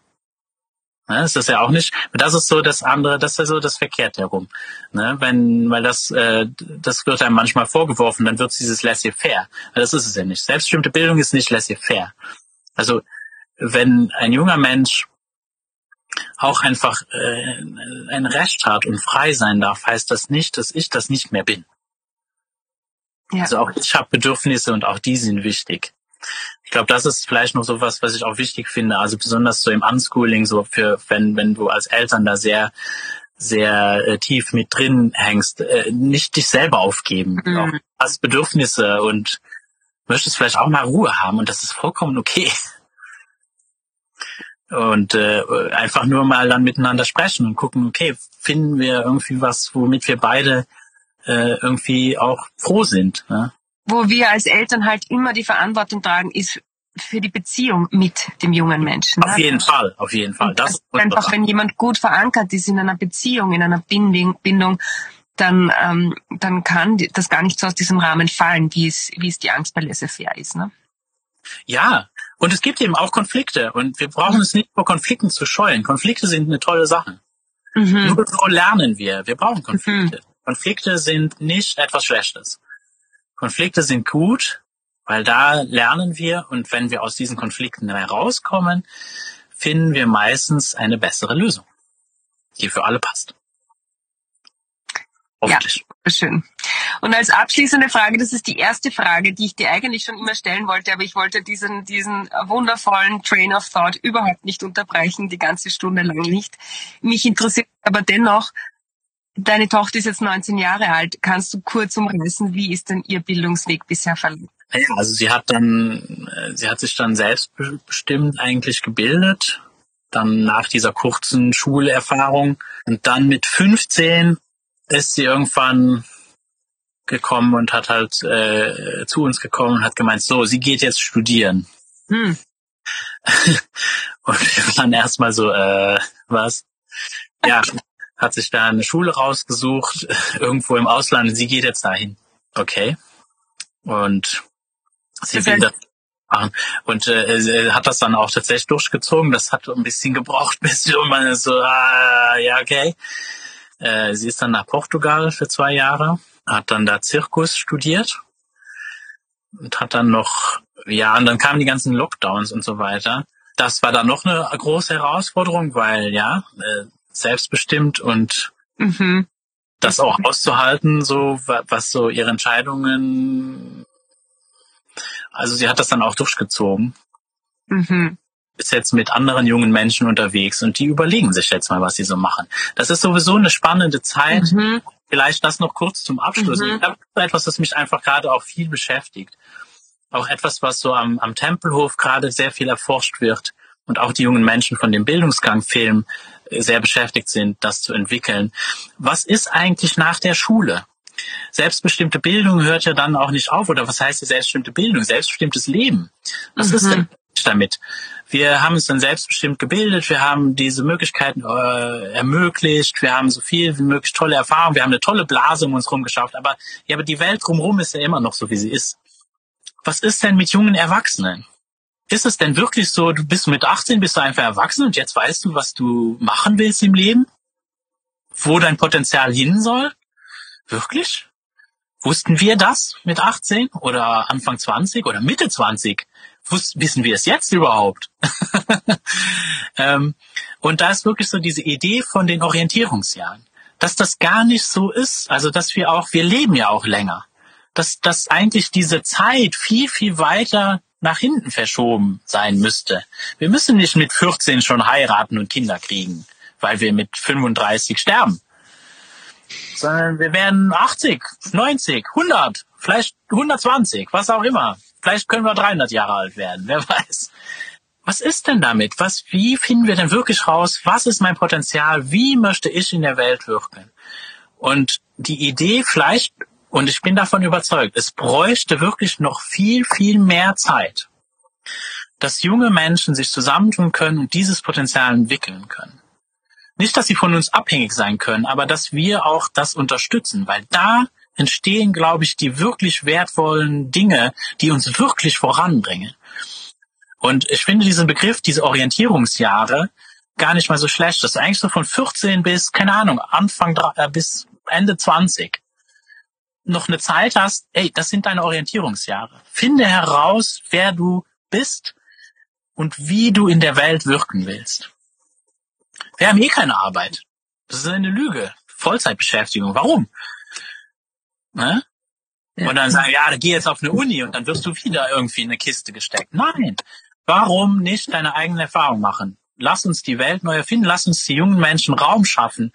Ne, das ist ja auch nicht, das ist so das andere, das ist ja so das Verkehrt herum. Ne, wenn, weil das, äh, das wird einem manchmal vorgeworfen, dann wird es dieses laissez-faire. Das ist es ja nicht. Selbstbestimmte Bildung ist nicht laissez-faire. Also, wenn ein junger Mensch auch einfach äh, ein Recht hat und frei sein darf, heißt das nicht, dass ich das nicht mehr bin. Ja. Also auch ich habe Bedürfnisse und auch die sind wichtig. Ich glaube, das ist vielleicht noch so was, was ich auch wichtig finde. Also besonders so im Unschooling, so für wenn wenn du als Eltern da sehr sehr äh, tief mit drin hängst, äh, nicht dich selber aufgeben. Mhm. Auch hast Bedürfnisse und möchtest vielleicht auch mal Ruhe haben und das ist vollkommen okay. Und äh, einfach nur mal dann miteinander sprechen und gucken, okay, finden wir irgendwie was, womit wir beide äh, irgendwie auch froh sind. Ne? Wo wir als Eltern halt immer die Verantwortung tragen, ist für die Beziehung mit dem jungen Menschen. Auf ne? jeden Fall, auf jeden Fall. Das einfach, wenn jemand gut verankert ist in einer Beziehung, in einer Bindung, Bindung dann, ähm, dann kann das gar nicht so aus diesem Rahmen fallen, wie es, wie es die Angst bei laissez-faire ist. Ne? Ja, und es gibt eben auch Konflikte und wir brauchen es nicht vor Konflikten zu scheuen. Konflikte sind eine tolle Sache. Mhm. Nur so lernen wir. Wir brauchen Konflikte. Konflikte sind nicht etwas Schlechtes. Konflikte sind gut, weil da lernen wir und wenn wir aus diesen Konflikten herauskommen, finden wir meistens eine bessere Lösung, die für alle passt. Hoffentlich. Schön. Und als abschließende Frage, das ist die erste Frage, die ich dir eigentlich schon immer stellen wollte, aber ich wollte diesen, diesen wundervollen Train of Thought überhaupt nicht unterbrechen, die ganze Stunde lang nicht. Mich interessiert aber dennoch, deine Tochter ist jetzt 19 Jahre alt. Kannst du kurz umreißen, wie ist denn ihr Bildungsweg bisher verlaufen? Ja, also sie hat dann, äh, sie hat sich dann selbstbestimmt eigentlich gebildet, dann nach dieser kurzen Schulerfahrung und dann mit 15 ist sie irgendwann gekommen und hat halt äh, zu uns gekommen und hat gemeint, so, sie geht jetzt studieren. Hm. Und wir waren erstmal so, äh, was? Ja, hat sich da eine Schule rausgesucht, irgendwo im Ausland, sie geht jetzt dahin. Okay. Und sie Das will das machen. Und äh, hat das dann auch tatsächlich durchgezogen. Das hat ein bisschen gebraucht, bis sie irgendwann so, ah, ja, okay. Äh, sie ist dann nach Portugal für zwei Jahre, hat dann da Zirkus studiert und hat dann noch, ja, und dann kamen die ganzen Lockdowns und so weiter. Das war dann noch eine große Herausforderung, weil ja, äh, selbstbestimmt und Mhm. das auch auszuhalten, so wa- was so ihre Entscheidungen. Also sie hat das dann auch durchgezogen. Mhm. Ist jetzt mit anderen jungen Menschen unterwegs und die überlegen sich jetzt mal, was sie so machen. Das ist sowieso eine spannende Zeit. Mhm. vielleicht das noch kurz zum Abschluss. Mhm. Ich habe etwas, das mich einfach gerade auch viel beschäftigt. Auch etwas, was so am, am Tempelhof gerade sehr viel erforscht wird und auch die jungen Menschen von dem Bildungsgang-Film äh, sehr beschäftigt sind, das zu entwickeln. Was ist eigentlich nach der Schule? Selbstbestimmte Bildung hört ja dann auch nicht auf. Oder was heißt die selbstbestimmte Bildung? Selbstbestimmtes Leben. Was mhm. ist denn damit? Wir haben uns dann selbstbestimmt gebildet, wir haben diese Möglichkeiten äh, ermöglicht, wir haben so viel wie möglich tolle Erfahrungen, wir haben eine tolle Blase um uns herum geschafft, aber ja, aber die Welt drumherum ist ja immer noch so, wie sie ist. Was ist denn mit jungen Erwachsenen? Ist es denn wirklich so, du bist mit 18, bist du einfach erwachsen und jetzt weißt du, was du machen willst im Leben? Wo dein Potenzial hin soll? Wirklich? Wussten wir das mit 18 oder Anfang 20 oder Mitte 20? Wus wissen wir es jetzt überhaupt? ähm, und da ist wirklich so diese Idee von den Orientierungsjahren, dass das gar nicht so ist. Also, dass wir auch, wir leben ja auch länger. Dass, dass eigentlich diese Zeit viel, viel weiter nach hinten verschoben sein müsste. Wir müssen nicht mit 14 schon heiraten und Kinder kriegen, weil wir mit 35 sterben sondern wir werden 80, 90, 100, vielleicht 120, was auch immer. Vielleicht können wir 300 Jahre alt werden, wer weiß. Was ist denn damit? Was, wie finden wir denn wirklich raus? Was ist mein Potenzial? Wie möchte ich in der Welt wirken? Und die Idee vielleicht, und ich bin davon überzeugt, es bräuchte wirklich noch viel, viel mehr Zeit, dass junge Menschen sich zusammentun können und dieses Potenzial entwickeln können. Nicht, dass sie von uns abhängig sein können, aber dass wir auch das unterstützen, weil da entstehen, glaube ich, die wirklich wertvollen Dinge, die uns wirklich voranbringen. Und ich finde diesen Begriff, diese Orientierungsjahre, gar nicht mal so schlecht. Das ist eigentlich so von 14 bis, keine Ahnung, Anfang äh, bis Ende 20 noch eine Zeit hast, ey, das sind deine Orientierungsjahre. Finde heraus, wer du bist und wie du in der Welt wirken willst. Wir haben eh keine Arbeit. Das ist eine Lüge. Vollzeitbeschäftigung. Warum? Ne? Ja. Und dann sagen, ja, geh jetzt auf eine Uni und dann wirst du wieder irgendwie in eine Kiste gesteckt. Nein. Warum nicht deine eigene Erfahrung machen? Lass uns die Welt neu erfinden. Lass uns die jungen Menschen Raum schaffen.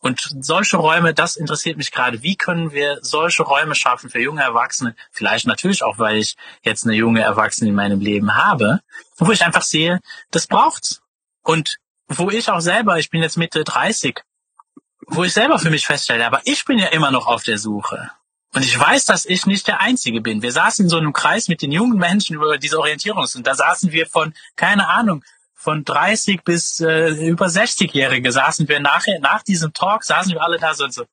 Und solche Räume, das interessiert mich gerade. Wie können wir solche Räume schaffen für junge Erwachsene? Vielleicht natürlich auch, weil ich jetzt eine junge Erwachsene in meinem Leben habe, wo ich einfach sehe, das braucht's. Und wo ich auch selber, ich bin jetzt Mitte 30, wo ich selber für mich feststelle, aber ich bin ja immer noch auf der Suche. Und ich weiß, dass ich nicht der Einzige bin. Wir saßen in so einem Kreis mit den jungen Menschen über diese Orientierungs- und da saßen wir von, keine Ahnung, von 30 bis äh, über 60-Jährige saßen wir nachher, nach diesem Talk saßen wir alle da so und so,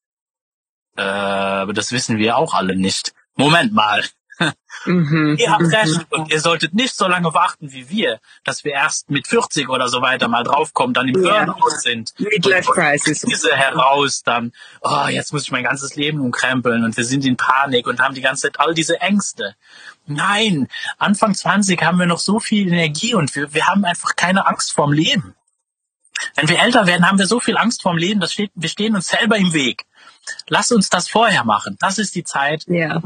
äh, aber das wissen wir auch alle nicht. Moment mal. Mhm. Ihr habt recht und ihr solltet nicht so lange warten wie wir, dass wir erst mit 40 oder so weiter mal draufkommen, dann im ja. Burnout sind. Midlife Crisis. Diese heraus dann, oh, jetzt muss ich mein ganzes Leben umkrempeln und wir sind in Panik und haben die ganze Zeit all diese Ängste. Nein, Anfang 20 haben wir noch so viel Energie und wir, wir haben einfach keine Angst vorm Leben. Wenn wir älter werden, haben wir so viel Angst vorm Leben, das steht, wir stehen uns selber im Weg. Lass uns das vorher machen. Das ist die Zeit. Ja.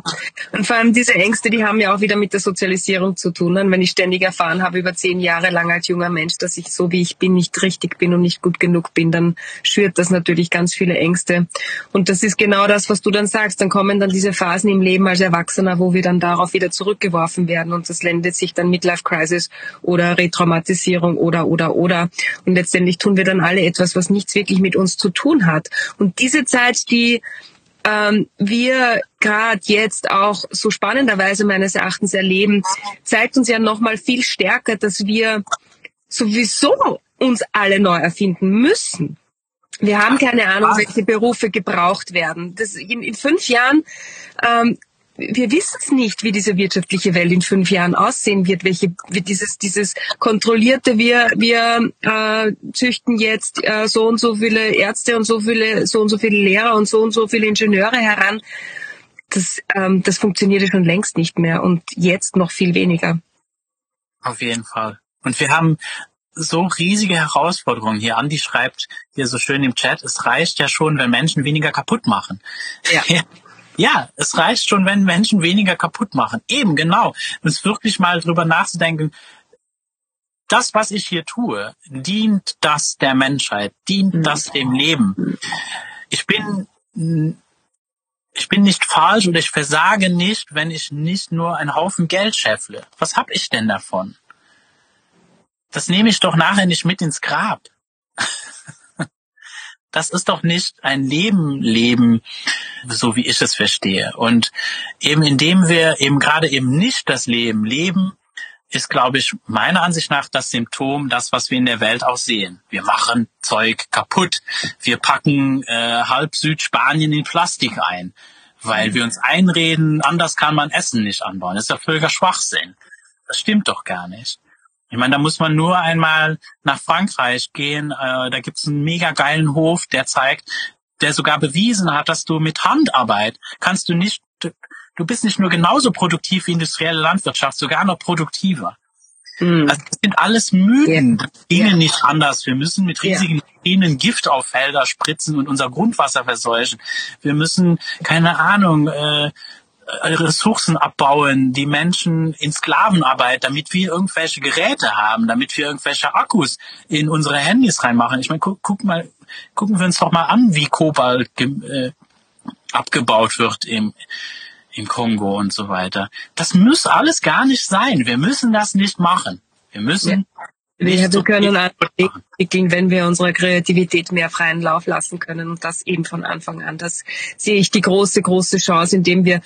Und vor allem diese Ängste, die haben ja auch wieder mit der Sozialisierung zu tun. Und wenn ich ständig erfahren habe über zehn Jahre lang als junger Mensch, dass ich so wie ich bin nicht richtig bin und nicht gut genug bin, dann schürt das natürlich ganz viele Ängste. Und das ist genau das, was du dann sagst. Dann kommen dann diese Phasen im Leben als Erwachsener, wo wir dann darauf wieder zurückgeworfen werden. Und das lendet sich dann Midlife Crisis oder Retraumatisierung oder, oder, oder. Und letztendlich tun wir dann alle etwas, was nichts wirklich mit uns zu tun hat. Und diese Zeit, die ähm, wir gerade jetzt auch so spannenderweise meines Erachtens erleben, zeigt uns ja nochmal viel stärker, dass wir sowieso uns alle neu erfinden müssen. Wir haben keine Ahnung, welche Berufe gebraucht werden. Das in, in fünf Jahren ähm, wir wissen es nicht, wie diese wirtschaftliche Welt in fünf Jahren aussehen wird, welche wie dieses dieses kontrollierte, wir wir äh, züchten jetzt äh, so und so viele Ärzte und so viele so und so viele Lehrer und so und so viele Ingenieure heran. Das ähm, das funktioniert schon längst nicht mehr und jetzt noch viel weniger. Auf jeden Fall. Und wir haben so riesige Herausforderungen hier. Andi schreibt hier so schön im Chat, es reicht ja schon, wenn Menschen weniger kaputt machen. Ja. Ja, es reicht schon, wenn Menschen weniger kaputt machen. Eben, genau. Uns wirklich mal drüber nachzudenken, das, was ich hier tue, dient das der Menschheit, dient mhm. das dem Leben. Ich bin ich bin nicht falsch oder ich versage nicht, wenn ich nicht nur einen Haufen Geld scheffle. Was hab ich denn davon? Das nehme ich doch nachher nicht mit ins Grab. das ist doch nicht ein Leben leben, so wie ich es verstehe. Und eben indem wir eben gerade eben nicht das Leben leben, ist, glaube ich, meiner Ansicht nach das Symptom, das, was wir in der Welt auch sehen. Wir machen Zeug kaputt. Wir packen äh, halb Südspanien in Plastik ein, weil wir uns einreden, anders kann man Essen nicht anbauen. Das ist ja völliger Schwachsinn. Das stimmt doch gar nicht. Ich meine, da muss man nur einmal nach Frankreich gehen. Äh, da gibt's einen mega geilen Hof, der zeigt, der sogar bewiesen hat, dass du mit Handarbeit kannst du nicht du bist nicht nur genauso produktiv wie industrielle Landwirtschaft, sogar noch produktiver. Mhm. Also das sind alles Mythen. Ja. Das ginge ja. nicht anders. Wir müssen mit riesigen Maschinen ja. Gift auf Felder spritzen und unser Grundwasser verseuchen. Wir müssen, keine Ahnung, äh, Ressourcen abbauen, die Menschen in Sklavenarbeit, damit wir irgendwelche Geräte haben, damit wir irgendwelche Akkus in unsere Handys reinmachen. Ich meine, guck, guck mal, gucken wir uns doch mal an, wie Kobalt äh, abgebaut wird im, im Kongo und so weiter. Das muss alles gar nicht sein. Wir müssen das nicht machen. Wir müssen ja. Wir, wir können entwickeln, wenn wir unserer Kreativität mehr freien Lauf lassen können und das eben von Anfang an. Das sehe ich die große, große Chance, indem wir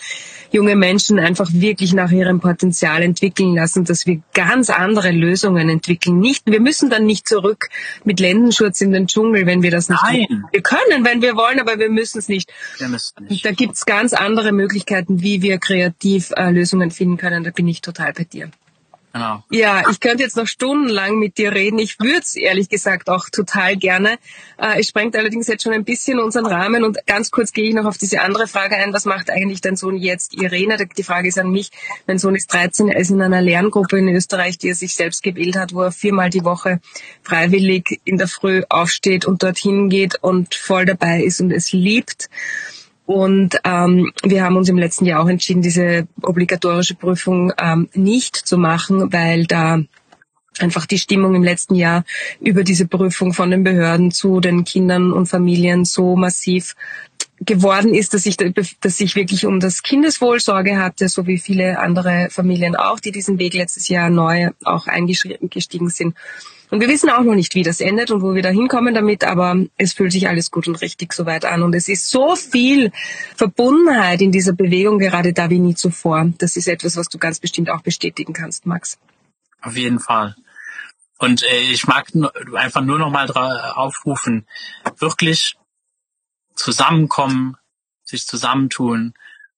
junge Menschen einfach wirklich nach ihrem Potenzial entwickeln lassen, dass wir ganz andere Lösungen entwickeln. Nicht, wir müssen dann nicht zurück mit Ländenschutz in den Dschungel, wenn wir das nicht Nein. Wir können, wenn wir wollen, aber wir müssen es nicht. Nicht. Da gibt's ganz andere Möglichkeiten, wie wir kreativ äh, Lösungen finden können. Da bin ich total bei dir. Genau. Ja, ich könnte jetzt noch stundenlang mit dir reden. Ich würde es ehrlich gesagt auch total gerne. Äh, es sprengt allerdings jetzt schon ein bisschen unseren Rahmen und ganz kurz gehe ich noch auf diese andere Frage ein. Was macht eigentlich dein Sohn jetzt? Irene, die Frage ist an mich. Mein Sohn ist 13, er ist in einer Lerngruppe in Österreich, die er sich selbst gewählt hat, wo er viermal die Woche freiwillig in der Früh aufsteht und dorthin geht und voll dabei ist und es liebt. Und ähm, wir haben uns im letzten Jahr auch entschieden, diese obligatorische Prüfung ähm, nicht zu machen, weil da einfach die Stimmung im letzten Jahr über diese Prüfung von den Behörden zu den Kindern und Familien so massiv geworden ist, dass ich, dass ich wirklich um das Kindeswohl Sorge hatte, so wie viele andere Familien auch, die diesen Weg letztes Jahr neu auch eingestiegen sind. Und wir wissen auch noch nicht, wie das endet und wo wir da hinkommen damit, aber es fühlt sich alles gut und richtig soweit an. Und es ist so viel Verbundenheit in dieser Bewegung gerade da wie nie zuvor. Das ist etwas, was du ganz bestimmt auch bestätigen kannst, Max. Auf jeden Fall. Und äh, ich mag einfach nur noch mal aufrufen, wirklich zusammenkommen, sich zusammentun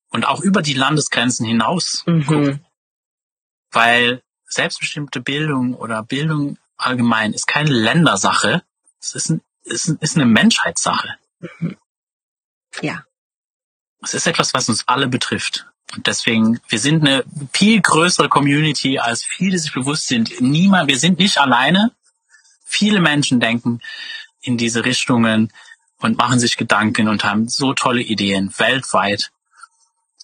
und auch über die Landesgrenzen hinaus mhm. gucken. Weil selbstbestimmte Bildung oder Bildung allgemein ist keine Ländersache. Es ist, ein, ist, ein, ist eine Menschheitssache. Ja. Es ist etwas, was uns alle betrifft. Und deswegen, wir sind eine viel größere Community, als viele sich bewusst sind. Niemand, wir sind nicht alleine. Viele Menschen denken in diese Richtungen und machen sich Gedanken und haben so tolle Ideen weltweit.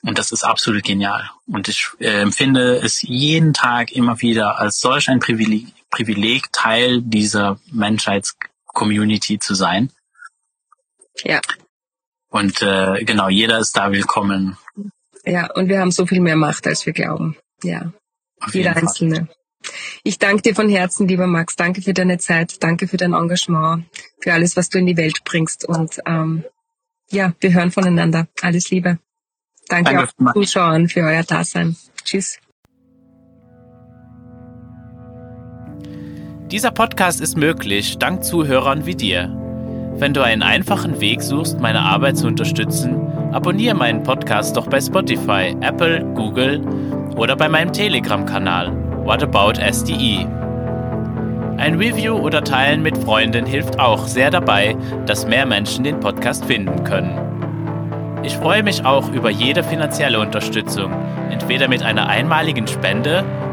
Und das ist absolut genial. Und ich äh, empfinde es jeden Tag immer wieder als solch ein Privileg, Privileg, Teil dieser Menschheitscommunity zu sein. Ja. Und äh, genau, jeder ist da willkommen. Ja, und wir haben so viel mehr Macht, als wir glauben. Ja. Auf jeder Einzelne. Ich danke dir von Herzen, lieber Max. Danke für deine Zeit. Danke für dein Engagement, für alles, was du in die Welt bringst. Und ähm, ja, wir hören voneinander. Alles Liebe. Danke, Danke auch Zuschauern für euer Dasein. Tschüss. Dieser Podcast ist möglich dank Zuhörern wie dir. Wenn du einen einfachen Weg suchst, meine Arbeit zu unterstützen, abonniere meinen Podcast doch bei Spotify, Apple, Google oder bei meinem Telegram-Kanal What About SDE. Ein Review oder Teilen mit Freunden hilft auch sehr dabei, dass mehr Menschen den Podcast finden können. Ich freue mich auch über jede finanzielle Unterstützung, entweder mit einer einmaligen Spende